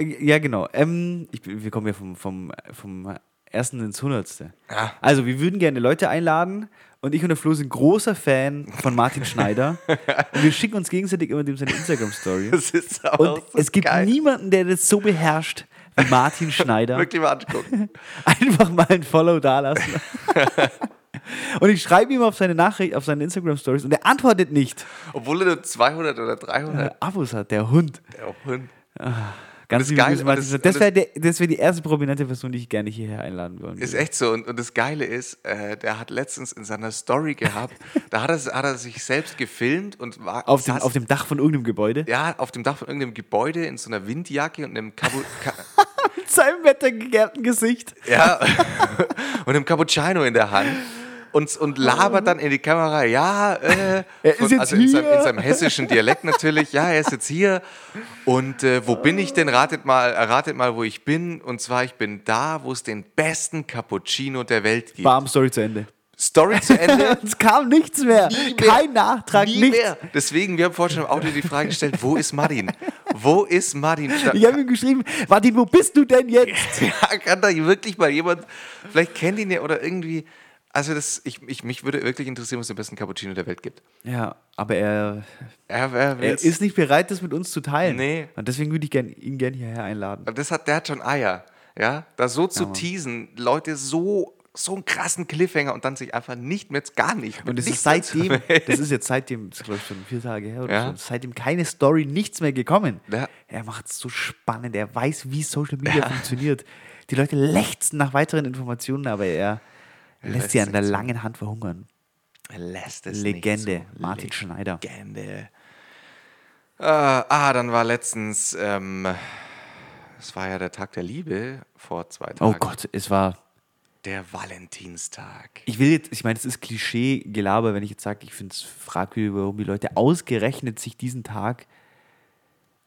Ja, genau. Ähm, ich, wir kommen ja vom, vom, vom ersten ins Hundertste. Ja. Also, wir würden gerne Leute einladen und ich und der Flo sind großer Fan von Martin Schneider. und wir schicken uns gegenseitig immer dem seine Instagram-Story. Das ist aber Und es gibt niemanden, der das so beherrscht wie Martin Schneider. Wirklich mal angucken. Einfach mal ein Follow dalassen. und ich schreibe ihm auf seine Nachricht, auf seine Instagram-Stories und er antwortet nicht. Obwohl er nur 200 oder 300 Äh, Abos hat, der Hund. der Hund. Ganz Martin. und Das, das- das wäre wär die erste prominente Person, die ich gerne hierher einladen wollen Ist würde. echt so. Und, und das Geile ist, äh, der hat letztens in seiner Story gehabt, da hat er, hat er sich selbst gefilmt und war Auf dem, saß- auf dem Dach von irgendeinem Gebäude. ja, auf dem Dach von irgendeinem Gebäude in so einer Windjacke und einem Kabu Ka Mit seinem wettergegerbten Gesicht. ja, und einem Cappuccino in der Hand. Und, und labert dann in die Kamera, ja, äh, Er ist jetzt also in seinem, hier. in seinem hessischen Dialekt natürlich, ja, er ist jetzt hier. Und äh, wo bin ich denn? Ratet mal, erratet mal, wo ich bin. Und zwar, ich bin da, wo es den besten Cappuccino der Welt gibt. Bam, Story zu Ende. Story zu Ende. Es kam nichts mehr. Mehr. Kein Nachtrag, Nie nichts. mehr. Deswegen, wir haben vorhin schon im Audio die Frage gestellt, wo ist Martin? Wo ist Martin? Ich habe ihm geschrieben, Martin, wo bist du denn jetzt? Ja, kann da wirklich mal jemand, vielleicht kennt ihn ja oder irgendwie, also das, ich, ich, mich würde wirklich interessieren, was den besten Cappuccino der Welt gibt. Ja, aber er, Er, er, er ist nicht bereit, das mit uns zu teilen. Nee. Und deswegen würde ich gern, ihn gerne hierher einladen. das hat, der hat schon Eier, ja, da so zu teasen, Leute so, so einen krassen Cliffhanger und dann sich einfach nicht mehr, gar nicht. Und es ist seitdem, das ist jetzt seitdem, das ist glaube ich schon vier Tage her oder Ja. so, seitdem keine Story, nichts mehr gekommen. Ja. Er macht es so spannend, er weiß, wie Social Media funktioniert. Die Leute lechzen nach weiteren Informationen, aber er lässt lässt sie an der langen Hand verhungern. Er lässt es Legende, nicht so. Martin Schneider. Legende. Ah, ah, dann war letztens, ähm, es war ja der Tag der Liebe vor zwei Tagen. Oh Gott, es war. Der Valentinstag. Ich will jetzt, ich meine, es ist Klischee-Gelaber, wenn ich jetzt sage, ich finde es fragwürdig, warum die Leute ausgerechnet sich diesen Tag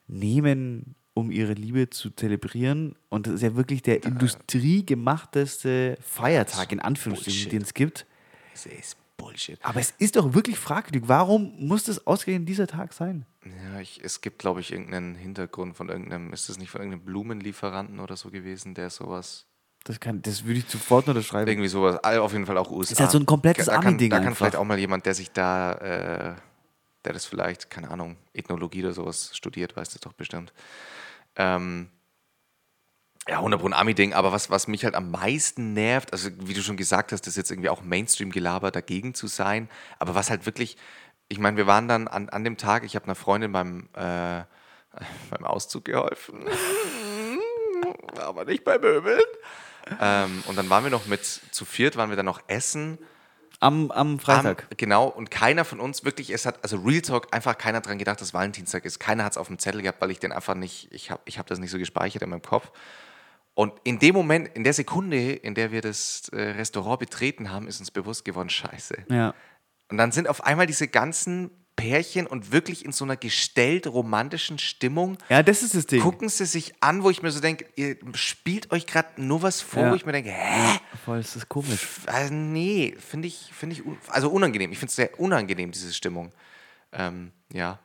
nehmen, um ihre Liebe zu zelebrieren. Und das ist ja wirklich der industriegemachteste Feiertag, in Anführungsstrichen, den es gibt. Das ist Bullshit. Aber es ist doch wirklich fragwürdig. Warum muss das ausgerechnet dieser Tag sein? Ja, ich, es gibt, glaube ich, irgendeinen Hintergrund von irgendeinem, ist das nicht von irgendeinem Blumenlieferanten oder so gewesen, der sowas, Das, kann, das würde ich sofort unterschreiben. irgendwie sowas, all- auf jeden Fall auch USA. halt so ein komplettes da kann, Ami-Ding Da kann einfach. vielleicht auch mal jemand, der sich da, äh, der das vielleicht, keine Ahnung, Ethnologie oder sowas studiert, weiß das doch bestimmt. Ähm, ja, 100 Pro Ami-Ding, aber was, was mich halt am meisten nervt, also wie du schon gesagt hast, das ist jetzt irgendwie auch Mainstream-Gelaber dagegen zu sein, aber was halt wirklich, ich meine, wir waren dann an, an dem Tag, ich habe einer Freundin beim, äh, beim Auszug geholfen, aber nicht bei Möbeln. Ähm, und dann waren wir noch mit, zu viert waren wir dann noch essen. Am, am Freitag. Am, genau, und keiner von uns wirklich, es hat, also Real Talk, einfach keiner dran gedacht, dass Valentinstag ist. Keiner hat es auf dem Zettel gehabt, weil ich den einfach nicht, ich habe ich hab das nicht so gespeichert in meinem Kopf. Und in dem Moment, in der Sekunde, in der wir das äh, Restaurant betreten haben, ist uns bewusst geworden, scheiße. ja. Und dann sind auf einmal diese ganzen Pärchen und wirklich in so einer gestellt romantischen Stimmung ja, das ist das Ding. gucken sie sich an, wo ich mir so denke, ihr spielt euch gerade nur was vor, Ja. wo ich mir denke, hä? Voll, das ist komisch. Also nee, finde ich, finde ich, un also unangenehm. Ich finde es sehr unangenehm, diese Stimmung. Ähm, ja.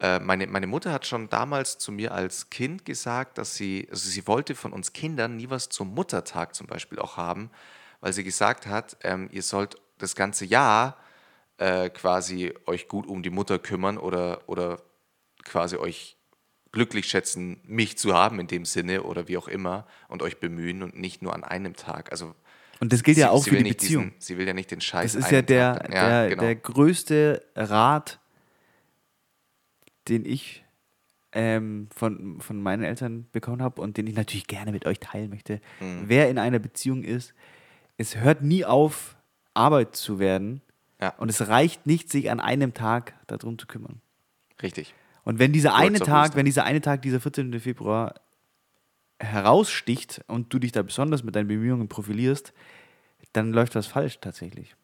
Äh, meine, meine Mutter hat schon damals zu mir als Kind gesagt, dass sie, also sie wollte von uns Kindern nie was zum Muttertag zum Beispiel auch haben, weil sie gesagt hat, ähm, ihr sollt das ganze Jahr äh, quasi euch gut um die Mutter kümmern oder, oder quasi euch glücklich schätzen, mich zu haben in dem Sinne oder wie auch immer und euch bemühen und nicht nur an einem Tag. Also Und das gilt ja sie- auch sie für die Beziehung. Diesen, sie will ja nicht den Scheiß. Das ist ja der, Tag dann- der, genau. der größte Rat, den ich ähm, von, von meinen Eltern bekommen habe und den ich natürlich gerne mit euch teilen möchte. Mhm. Wer in einer Beziehung ist, es hört nie auf, Arbeit zu werden. Ja. Und es reicht nicht, sich an einem Tag darum zu kümmern. Richtig. Und wenn dieser eine of Tag, wisdom. wenn dieser eine Tag, dieser 14. Februar heraussticht und du dich da besonders mit deinen Bemühungen profilierst, dann läuft was falsch tatsächlich.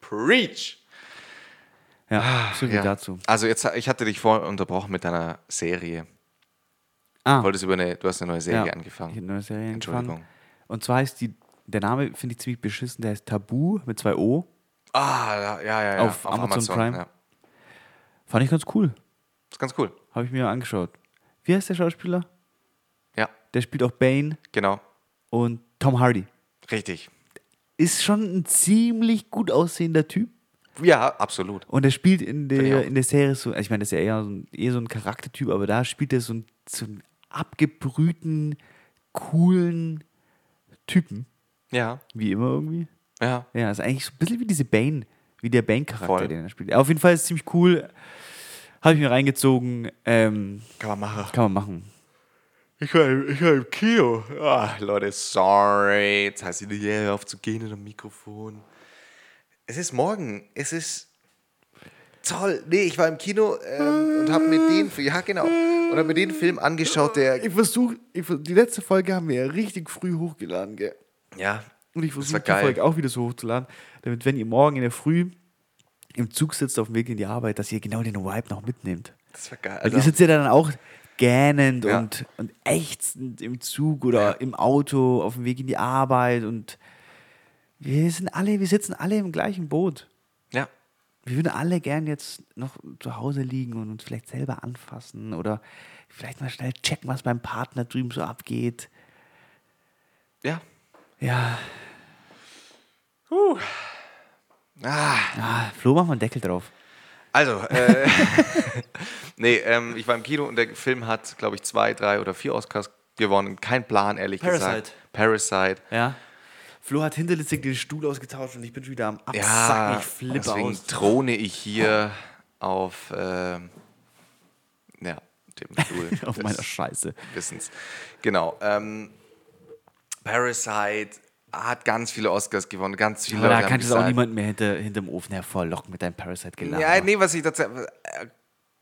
Preach! Ja, so viel Ja. dazu. Also jetzt, ich hatte dich vorhin unterbrochen mit deiner Serie. Ah, Du wolltest über eine, du hast eine neue Serie ja. Ich angefangen. habe eine neue Serie Entschuldigung. angefangen. Und zwar heißt die, der Name finde ich ziemlich beschissen, der heißt Tabu mit zwei O. Ah, ja, ja, ja. Auf Amazon Prime. Ja. Fand ich ganz cool. ist ganz cool. Habe ich mir angeschaut. Wie heißt der Schauspieler? Ja, Der spielt auch Bane genau. und Tom Hardy. Richtig. Ist schon ein ziemlich gut aussehender Typ. Ja, absolut. Und er spielt in der, in der Serie so, ich meine, das ist ja eher so ein, eher so ein Charaktertyp, aber da spielt er so, ein, so einen abgebrühten, coolen Typen. Ja, Wie immer irgendwie. Ja. Ja, ist eigentlich so ein bisschen wie diese Bane, wie der Bane-Charakter, den er spielt. Auf jeden Fall ist es ziemlich cool. Habe ich mir reingezogen. Ähm, Kann man machen. kann man machen. Ich war, im- ich war im Kino. Ah, Leute, sorry. Jetzt heißt es wieder, yeah, hör auf zu gehen in dem Mikrofon. Es ist morgen. Es ist toll. Nee, ich war im Kino ähm, und habe mir den, ja genau, und habe mir den Film angeschaut, der, Ich versuche, die letzte Folge haben wir ja richtig früh hochgeladen, gell? ja, Und ich versuche die. Folge auch wieder so hochzuladen, damit, wenn ihr morgen in der Früh im Zug sitzt auf dem Weg in die Arbeit, dass ihr genau den Vibe noch mitnehmt. das war geil. Weil ihr sitzt ja dann auch gähnend Ja. und, und ächzend im Zug oder im Auto auf dem Weg in die Arbeit und wir sind alle, wir sitzen alle im gleichen Boot. ja, Wir würden alle gern jetzt noch zu Hause liegen und uns vielleicht selber anfassen oder vielleicht mal schnell checken, was beim Partner drüben so abgeht. ja. Ja, Ah, ah, Flo, mach mal einen Deckel drauf. Also, äh, nee, ähm, ich war im Kino und der Film hat, glaube ich, zwei, drei oder vier Oscars gewonnen. Kein Plan, ehrlich Parasite. gesagt. Parasite. Ja. Flo hat hinterlistig den Stuhl ausgetauscht und ich bin schon wieder am Ja, Absacken. ich flippe deswegen aus. throne ich hier auf, ähm, ja, dem Stuhl Auf meiner Scheiße. Wissens. Genau. Ähm, Parasite hat ganz viele Oscars gewonnen, ganz viele Aber da kannst du auch niemand mehr hinter, hinterm Ofen hervorlocken mit deinem Parasite geladen. Ja, nee, was ich dazu. Äh,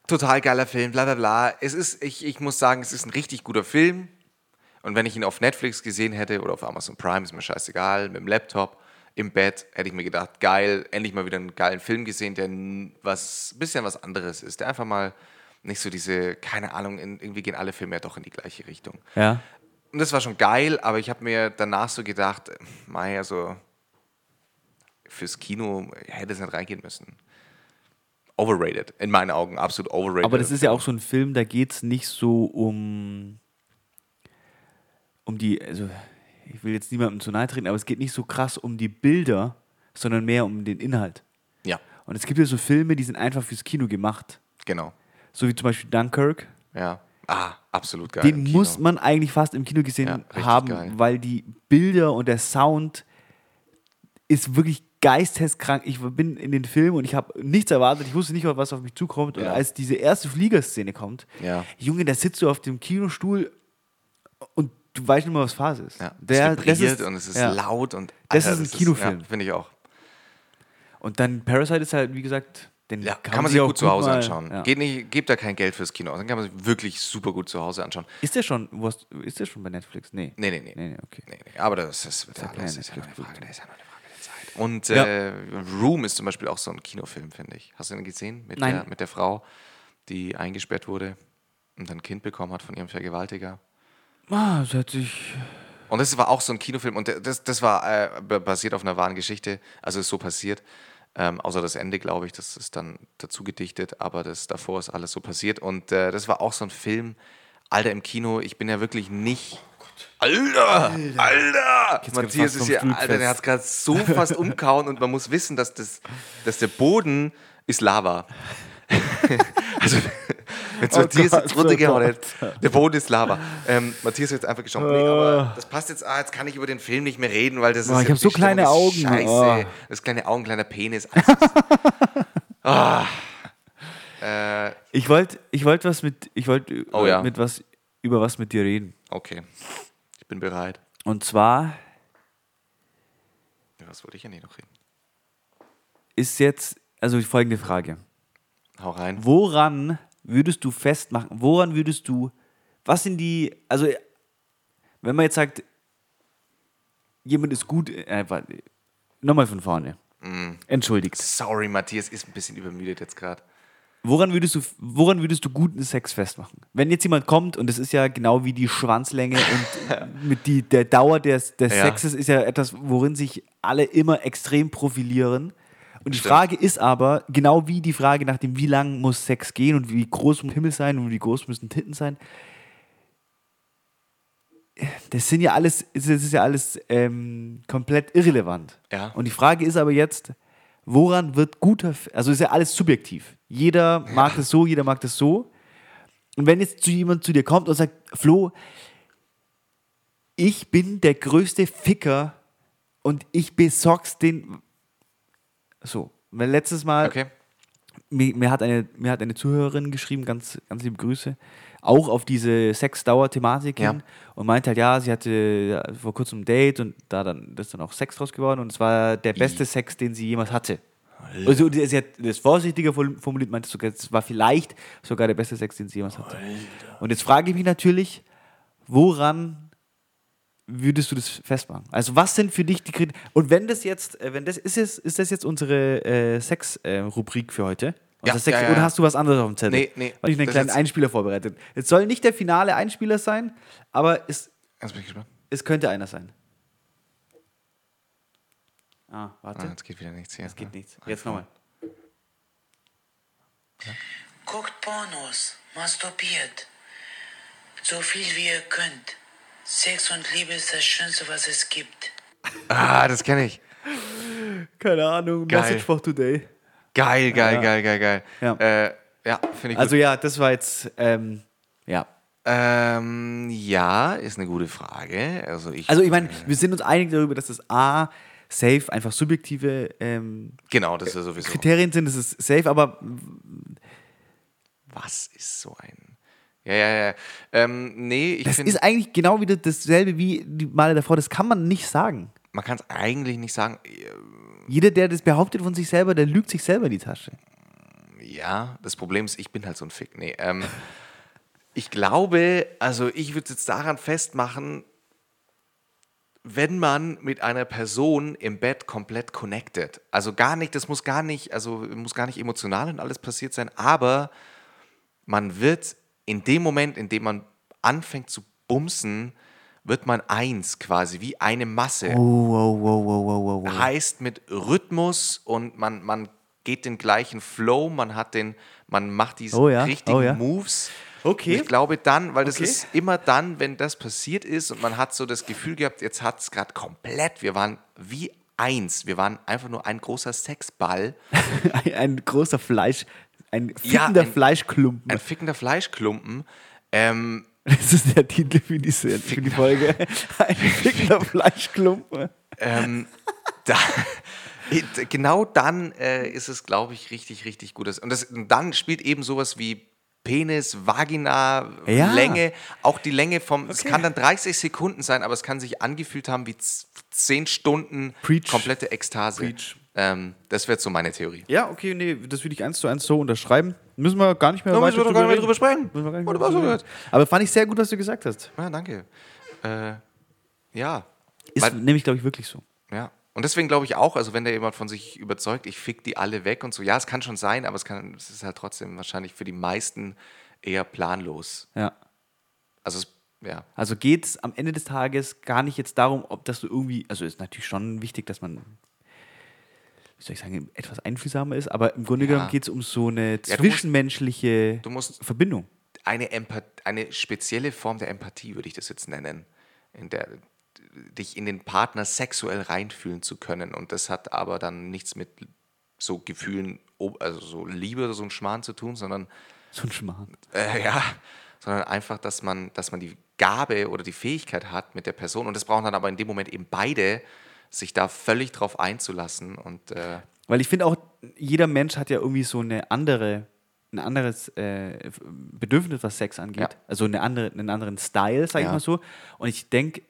total geiler Film, bla bla bla. Es ist, ich, ich muss sagen, es ist ein richtig guter Film. Und wenn ich ihn auf Netflix gesehen hätte oder auf Amazon Prime, ist mir scheißegal, mit dem Laptop, im Bett, hätte ich mir gedacht, geil, endlich mal wieder einen geilen Film gesehen, der was bisschen was anderes ist. Der einfach mal nicht so diese, keine Ahnung, irgendwie gehen alle Filme ja doch in die gleiche Richtung. Ja. Und das war schon geil, aber ich habe mir danach so gedacht, Mai, also fürs Kino hätte es nicht reingehen müssen. Overrated, in meinen Augen, absolut overrated. Aber das ist ja auch so ein Film, da geht es nicht so um, um die, also ich will jetzt niemandem zu nahe treten, aber es geht nicht so krass um die Bilder, sondern mehr um den Inhalt. Ja, Und es gibt ja so Filme, die sind einfach fürs Kino gemacht. Genau. So wie zum Beispiel Dunkirk. Ja. Ah, absolut geil. Den muss man eigentlich fast im Kino gesehen Ja, haben, geil. weil die Bilder und der Sound ist wirklich geisteskrank. Ich bin in den Film und ich habe nichts erwartet. Ich wusste nicht, was auf mich zukommt. Und Ja. als diese erste Fliegerszene kommt, Ja. Junge, da sitzt du auf dem Kinostuhl und du weißt nicht mehr, was Phase ist. Ja, Der- es vibriert und es ist ja. laut und Das Alter, ist ein Kinofilm. Finde ich auch. Und dann Parasite ist halt, wie gesagt, den Ja, kann, man sich auch gut zu Hause mal- anschauen. Ja. Geht nicht, gebt da kein Geld fürs Kino aus. Dann kann man sich wirklich super gut zu Hause anschauen. Ist der schon, hast, ist der schon bei Netflix? Nee. Nee, nee, nee. Nee, nee, okay. Nee, nee. Aber das, das Ist ja, eine Netflix-Produktion. Frage, das ist ja nur eine Frage der Zeit. Und Ja. äh, Room ist zum Beispiel auch so ein Kinofilm, finde ich. Hast du den gesehen? Mit Nein. Der, mit der Frau, die eingesperrt wurde und ein Kind bekommen hat von ihrem Vergewaltiger. Ah, das hat sich. Und das war auch so ein Kinofilm und das, das war äh, basiert auf einer wahren Geschichte, also ist so passiert. Ähm, außer das Ende, glaube ich, das ist dann dazu gedichtet, aber das davor ist alles so passiert. Und äh, das war auch so ein Film, Alter, im Kino, ich bin ja wirklich nicht. Alter! Alter! Jetzt Matthias ist hier, Alter, der hat es gerade so fast umkauen und man muss wissen, dass, das, dass der Boden ist Lava. Also, wenn Oh Matthias Gott, jetzt oh runtergehauen Gott. hat, der Boden ist Lava. Ähm, Matthias hat jetzt einfach geschaut, nee, aber das passt jetzt, ah, jetzt kann ich über den Film nicht mehr reden, weil das Oh, ist ich ja hab so kleine Augen. Scheiße. Oh. Das kleine Augen, kleiner Penis. Alles ist, ah. äh, Ich wollte ich wollt was mit. Ich wollte Oh ja. mit was über was mit dir reden. okay, ich bin bereit. Und zwar Ja, Was wollte ich ja nicht noch reden? ist jetzt, also die folgende Frage. Hau rein. Woran würdest du festmachen? Woran würdest du, was sind die, also wenn man jetzt sagt, jemand ist gut, äh, nochmal von vorne. Mm. Entschuldigt. Sorry, Matthias ist ein bisschen übermüdet jetzt gerade. Woran würdest du, woran würdest du guten Sex festmachen? Wenn jetzt jemand kommt und das ist ja genau wie die Schwanzlänge und mit die, der Dauer des, des Ja. Sexes ist ja etwas, worin sich alle immer extrem profilieren. Und die Stimmt. Frage ist aber, genau wie die Frage nach dem, wie lang muss Sex gehen und wie groß muss Himmel sein und wie groß müssen Titten sein. Das sind ja alles, das ist ja alles ähm, komplett irrelevant. Ja. Und die Frage ist aber jetzt, woran wird guter, F- also ist ja alles subjektiv. Jeder mag das so, jeder mag das so. Und wenn jetzt zu jemand zu dir kommt und sagt, Flo, ich bin der größte Ficker und ich besorg's den. So, weil letztes Mal Okay. mir, mir, hat eine, mir hat eine Zuhörerin geschrieben, ganz, ganz liebe Grüße, auch auf diese Sexdauer-Thematik Ja. hin und meinte halt, ja, sie hatte ja, vor kurzem ein Date und da dann das ist dann auch Sex draus geworden und es war der beste Sex, den sie jemals hatte. Also sie hat das vorsichtiger form- formuliert, meinte sogar, es war vielleicht sogar der beste Sex, den sie jemals hatte. Und jetzt frage ich mich natürlich, woran würdest du das festmachen? Also was sind für dich die Kriterien? Und wenn das jetzt, äh, wenn das ist, es, ist das jetzt unsere äh, Sex-Rubrik für heute? Ja, ja, ja, oder hast du was anderes auf dem Zettel? Nee, nee, Weil ich einen kleinen jetzt- Einspieler vorbereitet. Es soll nicht der finale Einspieler sein, aber es, Jetzt bin ich gespannt. es könnte einer sein. Ah, Ah, warte. jetzt geht wieder nichts hier. Es geht nichts. Jetzt nochmal. Guckt Pornos, masturbiert. So viel wie ihr könnt. Sex und Liebe ist das Schönste, was es gibt. Ah, das kenne ich. Keine Ahnung. Geil. Message for today. Geil, geil, Ja. geil, geil, geil. Ja. Äh, ja, finde ich Also gut. ja, das war jetzt, ähm, ja. Ähm, ja, ist eine gute Frage. Also ich, Also ich meine, wir sind uns einig darüber, dass das A, safe, einfach subjektive ähm, genau, das ist ja sowieso. Kriterien sind, das ist safe, aber Was ist so ein... Ja, ja, ja. Ähm, nee, ich das ist eigentlich genau wieder dasselbe wie die Male davor. Das kann man nicht sagen. man kann es eigentlich nicht sagen. Jeder, der das behauptet von sich selber, der lügt sich selber in die Tasche. Ja, das Problem ist, ich bin halt so ein Fick. Nee, ähm, ich glaube, also ich würde es jetzt daran festmachen, wenn man mit einer Person im Bett komplett connected, also gar nicht, das muss gar nicht, also muss gar nicht emotional und alles passiert sein, aber man wird in dem Moment, in dem man anfängt zu bumsen, wird man eins quasi, wie eine Masse. Oh, wow, wow, wow, wow, wow, wow. Heißt mit Rhythmus und man, man geht den gleichen Flow, man hat den, man macht diese Oh ja, richtigen oh ja. Moves. Okay. Und ich glaube dann, weil das Okay. ist immer dann, wenn das passiert ist und man hat so das Gefühl gehabt, jetzt hat es gerade komplett, wir waren wie eins. Wir waren einfach nur ein großer Sexball. Ein, ein großer Fleisch, ein Ja, fickender ein- Fleischklumpen. Ein fickender Fleischklumpen. Ähm, das ist der Titel für, diese, für die Folge. Ein fickender Fleischklumpen. ähm, da, genau dann äh, ist es, glaube ich, richtig, richtig gut. Und, das, und dann spielt eben sowas wie Penis, Vagina, Ja. Länge, auch die Länge vom, es kann dann 30 Sekunden sein, aber es kann sich angefühlt haben wie z- 10 Stunden Preach. komplette Ekstase. Preach. Ähm, das wäre so meine Theorie. Ja, okay, nee, das würde ich eins zu eins so unterschreiben. Müssen wir gar nicht mehr Da weiter müssen wir doch gar nicht mehr drüber reden. sprechen. Müssen wir gar nicht mehr drüber reden. Aber fand ich sehr gut, was du gesagt hast. Ja, danke. Äh, ja. Ist Weil- nämlich, glaube ich, wirklich so. Ja. Und deswegen glaube ich auch, also wenn da jemand von sich überzeugt, ich fick die alle weg und so, ja, es kann schon sein, aber es, kann, es ist halt trotzdem wahrscheinlich für die meisten eher planlos. Ja. Also es, ja, Also geht es am Ende des Tages gar nicht jetzt darum, ob das du irgendwie, also ist natürlich schon wichtig, dass man, soll ich sagen, etwas einfühlsamer ist, aber im Grunde Ja. genommen geht es um so eine Ja, du musst- zwischenmenschliche du musst- Verbindung. eine, Empath eine spezielle Form der Empathie, würde ich das jetzt nennen, in der dich in den Partner sexuell reinfühlen zu können. Und das hat aber dann nichts mit so Gefühlen, also so Liebe oder so ein Schmarrn zu tun, sondern So ein Schmarrn. äh, ja, sondern einfach, dass man, dass man die Gabe oder die Fähigkeit hat mit der Person und das brauchen dann aber in dem Moment eben beide, sich da völlig drauf einzulassen und äh, Weil ich finde auch, jeder Mensch hat ja irgendwie so eine andere, ein anderes äh, Bedürfnis, was Sex angeht. Ja. Also eine andere, einen anderen Style, sag ich Ja. mal so. Und ich denke,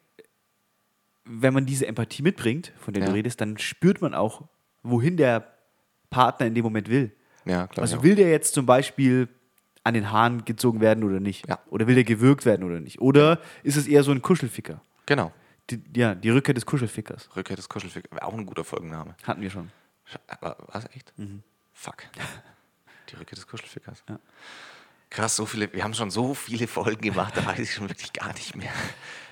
wenn man diese Empathie mitbringt, von der Ja. du redest, dann spürt man auch, wohin der Partner in dem Moment will. ja, klar. Also will der jetzt zum Beispiel an den Haaren gezogen werden oder nicht? Oder will der gewürgt werden oder nicht? Oder ist es eher so ein Kuschelficker? Genau. Die, ja, die Rückkehr des Kuschelfickers. Rückkehr des Kuschelfickers, auch ein guter Folgenname. Hatten wir schon. Sch- Aber was echt? Mhm. Fuck. Die Rückkehr des Kuschelfickers. Krass, so viele, wir haben schon so viele Folgen gemacht, da weiß ich schon wirklich gar nicht mehr.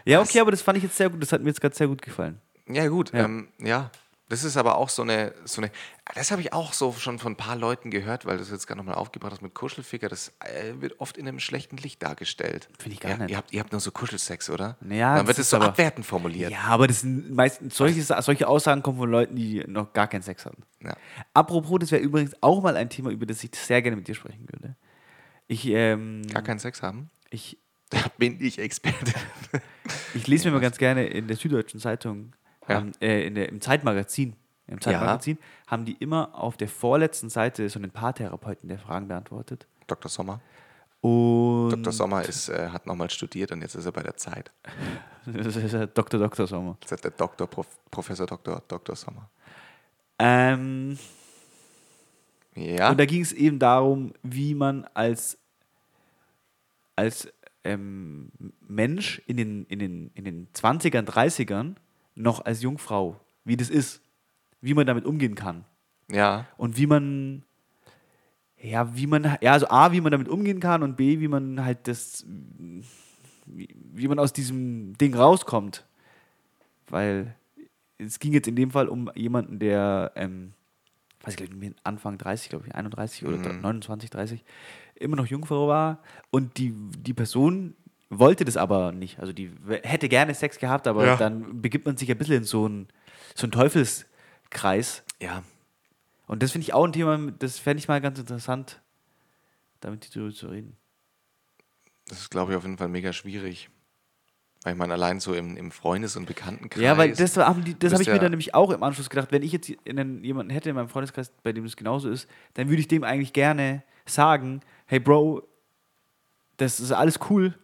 Ja, okay, aber das fand ich jetzt sehr gut. Das hat mir jetzt gerade sehr gut gefallen. Ja, gut. Ja. Ja. Ähm, ja. Das ist aber auch so eine, so eine das habe ich auch so schon von ein paar Leuten gehört, weil du es jetzt gerade nochmal aufgebracht hast mit Kuschelficker, das äh, wird oft in einem schlechten Licht dargestellt. Finde ich gar ja, nicht. Ihr habt, ihr habt nur so Kuschelsex, oder? Ja, Dann wird es so aber- abwertend formuliert. Ja, aber das sind meistens solche, Sa- solche Aussagen kommen von Leuten, die noch gar keinen Sex hatten. Ja. Apropos, das wäre übrigens auch mal ein Thema, über das ich sehr gerne mit dir sprechen würde. Ich, ähm, Gar keinen Sex haben? ich, Da bin ich Experte. ich lese mir mal ganz gerne in der Süddeutschen Zeitung, Ja. haben, äh, in der, im Zeitmagazin, im Zeitmagazin, haben die immer auf der vorletzten Seite so einen Paartherapeuten, der Fragen beantwortet. Dr. Sommer. Und Dr. Sommer ist, äh, hat nochmal studiert und jetzt ist er bei der Zeit. das ist ja Dr. Dr. Sommer. Jetzt hat der Doktor, Prof, Professor Dr. Dr. Sommer. Ähm, Ja. Und da ging es eben darum, wie man als, als ähm, Mensch in den, in, den, in den 20ern, 30ern noch als Jungfrau, wie das ist, wie man damit umgehen kann. ja. Und wie man, ja, wie man, ja, also A, wie man damit umgehen kann und B, wie man halt das, wie, wie man aus diesem Ding rauskommt. Weil es ging jetzt in dem Fall um jemanden, der, ähm, weiß ich glaube Anfang 30, glaube ich, 31 oder 29, 30, immer noch Jungfrau war und die, die Person wollte das aber nicht. Also die hätte gerne Sex gehabt, aber Ja. dann begibt man sich ein bisschen in so einen, so einen Teufelskreis. Ja. Und das finde ich auch ein Thema, das fände ich mal ganz interessant, damit darüber zu reden. Das ist, glaube ich, auf jeden Fall mega schwierig. Weil ich meine, allein so im, im Freundes- und Bekanntenkreis. Ja, weil das das habe ich mir dann nämlich auch im Anschluss gedacht, wenn ich jetzt einen, jemanden hätte in meinem Freundeskreis, bei dem das genauso ist, dann würde ich dem eigentlich gerne sagen, hey Bro, das ist alles cool.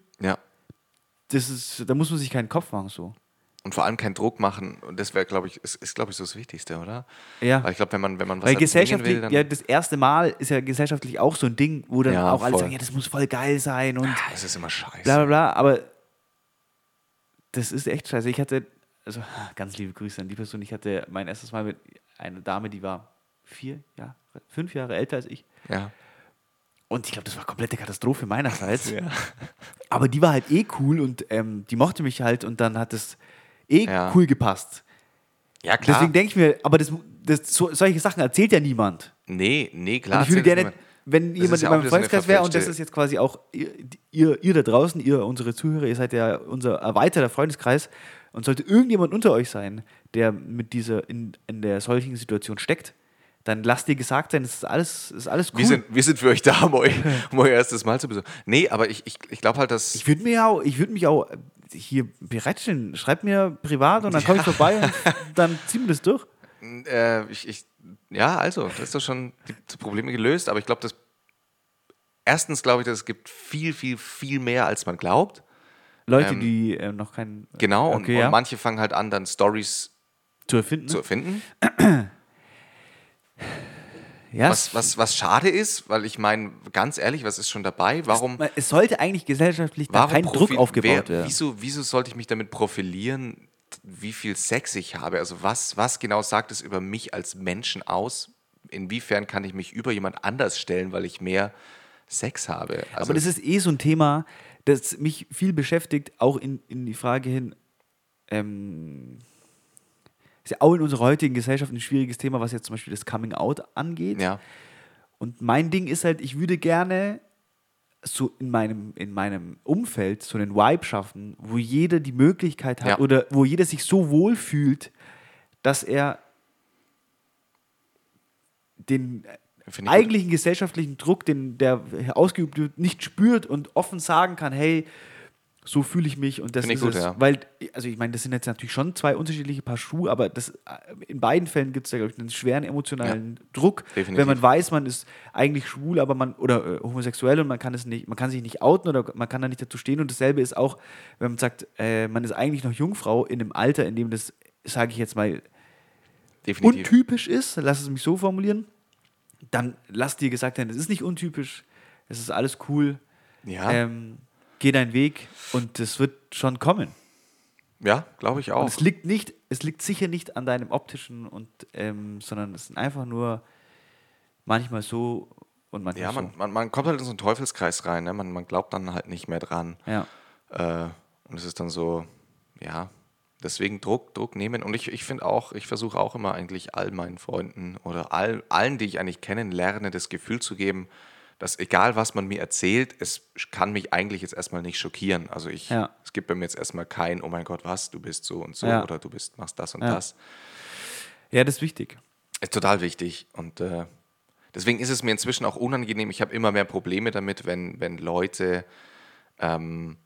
Das ist, da muss man sich keinen Kopf machen so. Und vor allem keinen Druck machen. Und das wäre, glaube ich, ist, ist glaube ich, so das Wichtigste, oder? Ja. Weil ich glaube, wenn man, wenn man was Weil gesellschaftlich, will, dann. ja, das erste Mal ist ja gesellschaftlich auch so ein Ding, wo dann Ja, auch alle voll. sagen, ja, das muss voll geil sein und das ist immer scheiße. bla bla bla, aber das ist echt scheiße. Ich hatte, also ganz liebe Grüße an die Person, ich hatte mein erstes Mal mit einer Dame, die war vier Jahre, fünf Jahre älter als ich. Ja. Und ich glaube, das war komplette Katastrophe meinerseits. Aber die war halt eh cool und ähm, die mochte mich halt und dann hat es eh Ja. cool gepasst. Ja, klar. Deswegen denke ich mir, aber das, das, so, solche Sachen erzählt ja niemand. nee, nee, klar. Und ich würde gerne, niemand. wenn Das jemand ja in meinem Freundeskreis wäre und das ist jetzt quasi auch ihr, ihr, ihr da draußen, ihr, unsere Zuhörer, ihr seid ja unser erweiterter Freundeskreis und sollte irgendjemand unter euch sein, der mit dieser, in, in der solchen Situation steckt, dann lasst dir gesagt sein, es ist alles, es ist alles cool. Wir, sind, wir sind für euch da, um euch, um euer erstes Mal zu besuchen. Nee, aber ich, ich, ich glaube halt, dass. ich würde mir auch, ich würde mich auch hier bereitstellen. Schreibt mir privat und dann komme ich vorbei und dann ziehen wir das durch. Äh, ich, ich, ja, also, das ist doch schon die Probleme gelöst, aber ich glaube, dass. Erstens glaube ich, dass es gibt viel, viel, viel mehr, als man glaubt. Leute, Ähm, die äh, noch keinen Genau, und, okay, und ja, manche fangen halt an, dann Stories zu erfinden. zu erfinden. ja, Was, was, was schade ist, weil ich meine, ganz ehrlich, was ist schon dabei? Warum, es, sollte eigentlich gesellschaftlich da kein Druck aufgebaut wer, werden. Wieso, wieso sollte ich mich damit profilieren, wie viel Sex ich habe? Also was, was genau sagt es über mich als Menschen aus? Inwiefern kann ich mich über jemand anders stellen, weil ich mehr Sex habe? Also, Aber das ist eh so ein Thema, das mich viel beschäftigt, auch in, in die Frage hin, ähm, ist ja auch in unserer heutigen Gesellschaft ein schwieriges Thema, was jetzt zum Beispiel das Coming Out angeht. ja, Und mein Ding ist halt, ich würde gerne so in meinem, in meinem Umfeld so einen Vibe schaffen, wo jeder die Möglichkeit hat Ja. oder wo jeder sich so wohl fühlt, dass er den ich gut. eigentlichen gesellschaftlichen Druck, den der ausgeübt wird, nicht spürt und offen sagen kann, hey, so fühle ich mich und das ist gut, es. ja. Weil, also ich meine, das sind jetzt natürlich schon zwei unterschiedliche Paar Schuhe, aber das, in beiden Fällen gibt es da, glaube ich, einen schweren emotionalen Druck, definitiv. wenn man weiß, man ist eigentlich schwul, aber man oder äh, homosexuell und man kann es nicht, man kann sich nicht outen oder man kann da nicht dazu stehen. Und dasselbe ist auch, wenn man sagt, äh, man ist eigentlich noch Jungfrau in einem Alter, in dem das, sage ich jetzt mal, definitiv. untypisch ist, lass es mich so formulieren, dann lass dir gesagt werden, es ist nicht untypisch, es ist alles cool, Ja, ähm, geh deinen Weg und es wird schon kommen. ja glaube ich Und auch. es liegt nicht, es liegt sicher nicht an deinem optischen und ähm, sondern es sind einfach nur manchmal so und manchmal Ja, so. man, man, man kommt halt in so einen Teufelskreis rein. Ne? Man, man glaubt dann halt nicht mehr dran. ja. Äh, und es ist dann so, ja, deswegen Druck, Druck nehmen. Und ich, ich finde auch, ich versuche auch immer eigentlich all meinen Freunden oder all, allen, die ich eigentlich kennenlerne, das Gefühl zu geben, dass egal was man mir erzählt, es kann mich eigentlich jetzt erstmal nicht schockieren. Also ich, Ja. es gibt bei mir jetzt erstmal kein, oh mein Gott, was, du bist so und so Ja. oder du bist, machst das und Ja. das. ja, das ist wichtig. Ist total wichtig. Und äh, deswegen ist es mir inzwischen auch unangenehm. Ich habe immer mehr Probleme damit, wenn, wenn Leute ähm,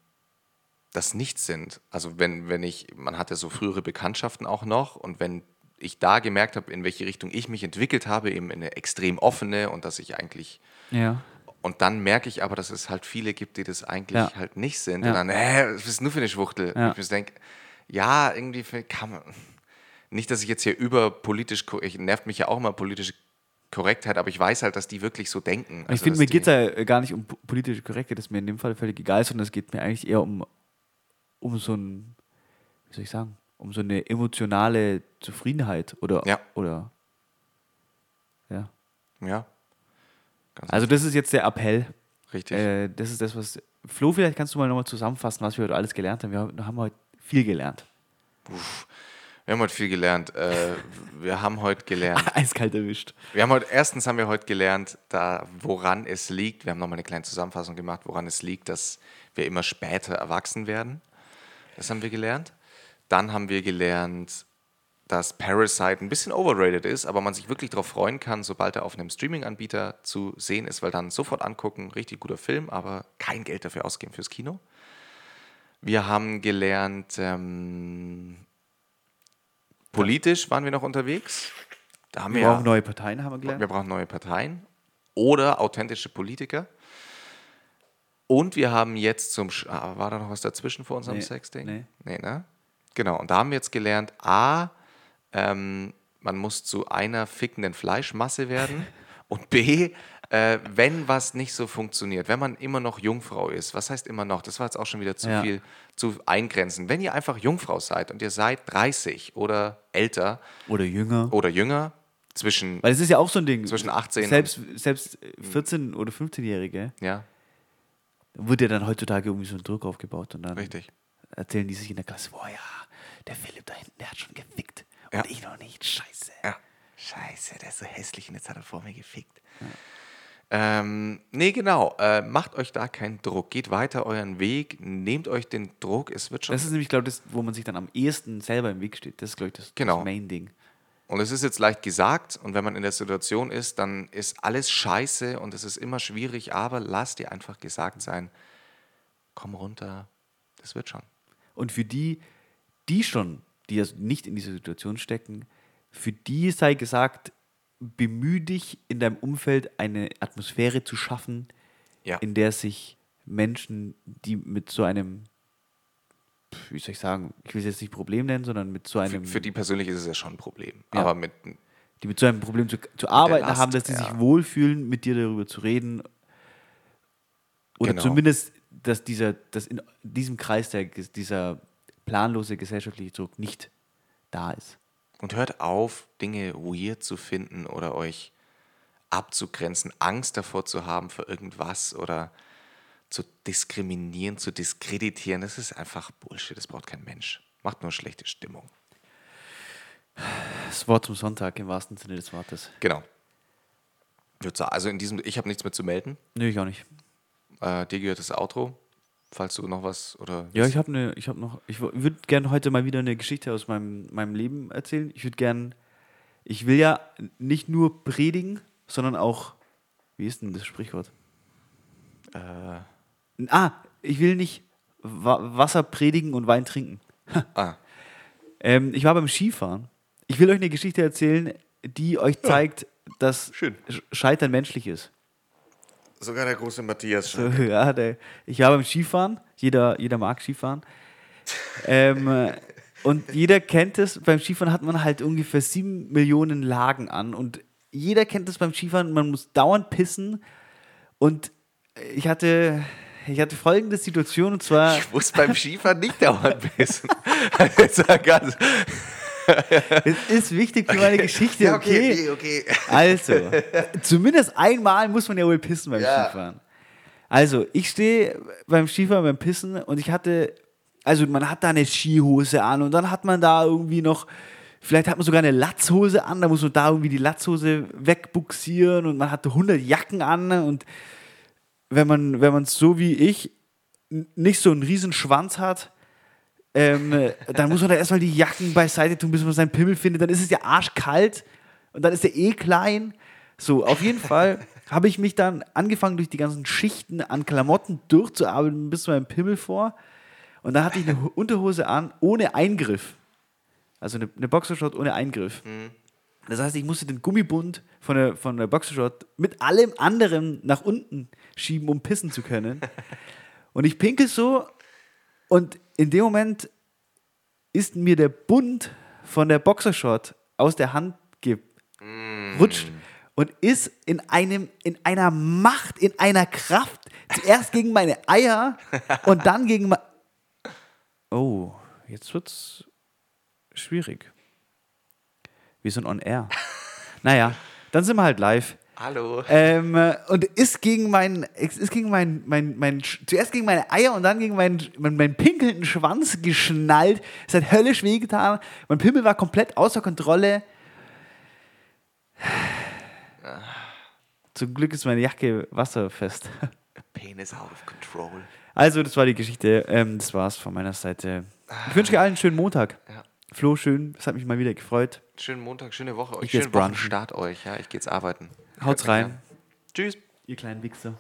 das nicht sind. Also wenn, wenn ich, man hatte so frühere Bekanntschaften auch noch und wenn ich da gemerkt habe, in welche Richtung ich mich entwickelt habe, eben in eine extrem offene und dass ich eigentlich Ja. und dann merke ich aber, dass es halt viele gibt, die das eigentlich Ja. halt nicht sind. Ja. Und dann, hä, was bist du nur für eine Schwuchtel? Ja. Und ich mir denke, ja, irgendwie kann man. Nicht, dass ich jetzt hier über politisch, ich nervt mich ja auch immer politische Korrektheit, aber ich weiß halt, dass die wirklich so denken. ich Also, finde, dass mir geht es ja gar nicht um po- politische Korrektheit, das ist mir in dem Fall völlig egal, sondern es geht mir eigentlich eher um, um so ein, wie soll ich sagen, um so eine emotionale Zufriedenheit oder, Ja. oder ja. Ja, ganz Also das ist jetzt der Appell. richtig. Äh, das ist das, was. Flo, vielleicht kannst du mal nochmal zusammenfassen, was wir heute alles gelernt haben. Wir haben heute viel gelernt. wir haben heute viel gelernt. Äh, wir haben heute gelernt. Eiskalt erwischt. Wir haben heute, erstens haben wir heute gelernt, da, woran es liegt. Wir haben nochmal eine kleine Zusammenfassung gemacht, woran es liegt, dass wir immer später erwachsen werden. Das haben wir gelernt. Dann haben wir gelernt, dass Parasite ein bisschen overrated ist, aber man sich wirklich darauf freuen kann, sobald er auf einem Streaming-Anbieter zu sehen ist, weil dann sofort angucken, richtig guter Film, aber kein Geld dafür ausgeben fürs Kino. Wir haben gelernt, ähm, politisch waren wir noch unterwegs. Da haben Wir wir, brauchen neue Parteien, haben wir gelernt. wir brauchen neue Parteien oder authentische Politiker. Und wir haben jetzt zum. Sch ah, war da noch was dazwischen vor unserem Nee, Sexding? nee. Nee, ne? Genau. Und da haben wir jetzt gelernt: A, ähm, man muss zu einer fickenden Fleischmasse werden. und B, äh, wenn was nicht so funktioniert, wenn man immer noch Jungfrau ist, was heißt immer noch? Das war jetzt auch schon wieder zu Ja. viel zu eingrenzen. Wenn ihr einfach Jungfrau seid und ihr seid 30 oder älter Oder jünger. oder jünger, zwischen. Weil es ist ja auch so ein Ding. Zwischen 18 Selbst, selbst 14- oder 15-Jährige ja, wird ja dann heutzutage irgendwie so ein Druck aufgebaut und dann richtig. erzählen die sich in der Klasse, boah ja, der Philipp da hinten, der hat schon gefickt. Und Ja. ich noch nicht. Scheiße. Ja. Scheiße, der ist so hässlich und jetzt hat er vor mir gefickt. Ähm, nee, genau. Äh, macht euch da keinen Druck. Geht weiter euren Weg. Nehmt euch den Druck. Es wird schon. Das ist nämlich, glaube ich, das, wo man sich dann am ehesten selber im Weg steht. Das ist, glaube ich, das, Genau. das Main-Ding. Und es ist jetzt leicht gesagt. Und wenn man in der Situation ist, dann ist alles scheiße und es ist immer schwierig. Aber lasst dir einfach gesagt sein: Komm runter. Das wird schon. Und für die, die schon, die also nicht in dieser Situation stecken, für die sei gesagt, bemühe dich in deinem Umfeld eine Atmosphäre zu schaffen, Ja. in der sich Menschen, die mit so einem, wie soll ich sagen, ich will es jetzt nicht Problem nennen, sondern mit so Für, einem, für die persönlich ist es ja schon ein Problem. Ja. Aber mit. die mit so einem Problem zu, zu arbeiten Last, haben, dass sie ja. sich wohlfühlen, mit dir darüber zu reden. Oder Genau. zumindest, dass dieser, dass in diesem Kreis der, dieser planlose gesellschaftliche Druck nicht da ist. Und hört auf, Dinge weird zu finden oder euch abzugrenzen, Angst davor zu haben für irgendwas oder zu diskriminieren, zu diskreditieren. Das ist einfach Bullshit. Das braucht kein Mensch. Macht nur schlechte Stimmung. Das Wort zum Sonntag im wahrsten Sinne des Wortes. Genau. Also in diesem, ich habe nichts mehr zu melden. Nö, ich auch nicht. Äh, dir gehört das Outro. Falls du noch was oder. Ja, ich habe ne, ich habe noch, ich würde gerne heute mal wieder eine Geschichte aus meinem, meinem Leben erzählen. Ich würde gern, ich will ja nicht nur predigen, sondern auch, wie ist denn das Sprichwort? Äh, ah, ich will nicht Wa Wasser predigen und Wein trinken. Ah, Ähm, ich war beim Skifahren. Ich will euch eine Geschichte erzählen, die euch zeigt, dass Schön. Sch- Scheitern menschlich ist. Sogar der große Matthias So, ja, der, ich war beim Skifahren. Jeder, jeder mag Skifahren. ähm, äh, und jeder kennt es. Beim Skifahren hat man halt ungefähr sieben Millionen Lagen an. Und jeder kennt es beim Skifahren. Man muss dauernd pissen. Und ich hatte, ich hatte folgende Situation. Und zwar, Ich muss beim Skifahren nicht dauernd wissen. Jetzt mal ganz. es ist wichtig für meine Geschichte. Ja, okay. okay. Also, zumindest einmal muss man ja wohl pissen beim Ja. Skifahren. Also, ich stehe beim Skifahren beim Pissen und ich hatte, also man hat da eine Skihose an und dann hat man da irgendwie noch, vielleicht hat man sogar eine Latzhose an, da muss man da irgendwie die Latzhose wegbuxieren und man hatte 100 Jacken an und wenn man, wenn man so wie ich nicht so einen riesen Schwanz hat, ähm, äh, dann muss man da erstmal die Jacken beiseite tun, bis man seinen Pimmel findet. Dann ist es ja arschkalt und dann ist er eh klein. So, auf jeden Fall habe ich mich dann angefangen, durch die ganzen Schichten an Klamotten durchzuarbeiten bis zu meinem Pimmel vor. Und dann hatte ich eine Ho- Unterhose an, ohne Eingriff. Also eine, eine Boxershort ohne Eingriff. Das heißt, ich musste den Gummibund von der, von der Boxershort mit allem anderen nach unten schieben, um pissen zu können. Und ich pinkel so und in dem Moment ist mir der Bund von der Boxershort aus der Hand gerutscht und ist in einem in einer Macht, in einer Kraft zuerst gegen meine Eier und dann gegen mein Oh, jetzt wird's schwierig. Wir sind on air. Naja, dann sind wir halt live. Hallo. Ähm, äh, und ist gegen mein, ist gegen mein, mein, mein, zuerst gegen meine Eier und dann gegen meinen, meinen, meinen pinkelnden Schwanz geschnallt. Es hat höllisch wehgetan. Mein Pimmel war komplett außer Kontrolle. Zum Glück ist meine Jacke wasserfest. Penis out of control. Also, das war die Geschichte. Ähm, das war's von meiner Seite. Ich wünsche euch allen einen schönen Montag. Ja. Flo, schön. Es hat mich mal wieder gefreut. Schönen Montag, schöne Woche euch. Ich Schönen. Wochenstart euch. Ja, ich gehe jetzt arbeiten. Haut's rein. Tschüss. Ihr kleinen Wichser.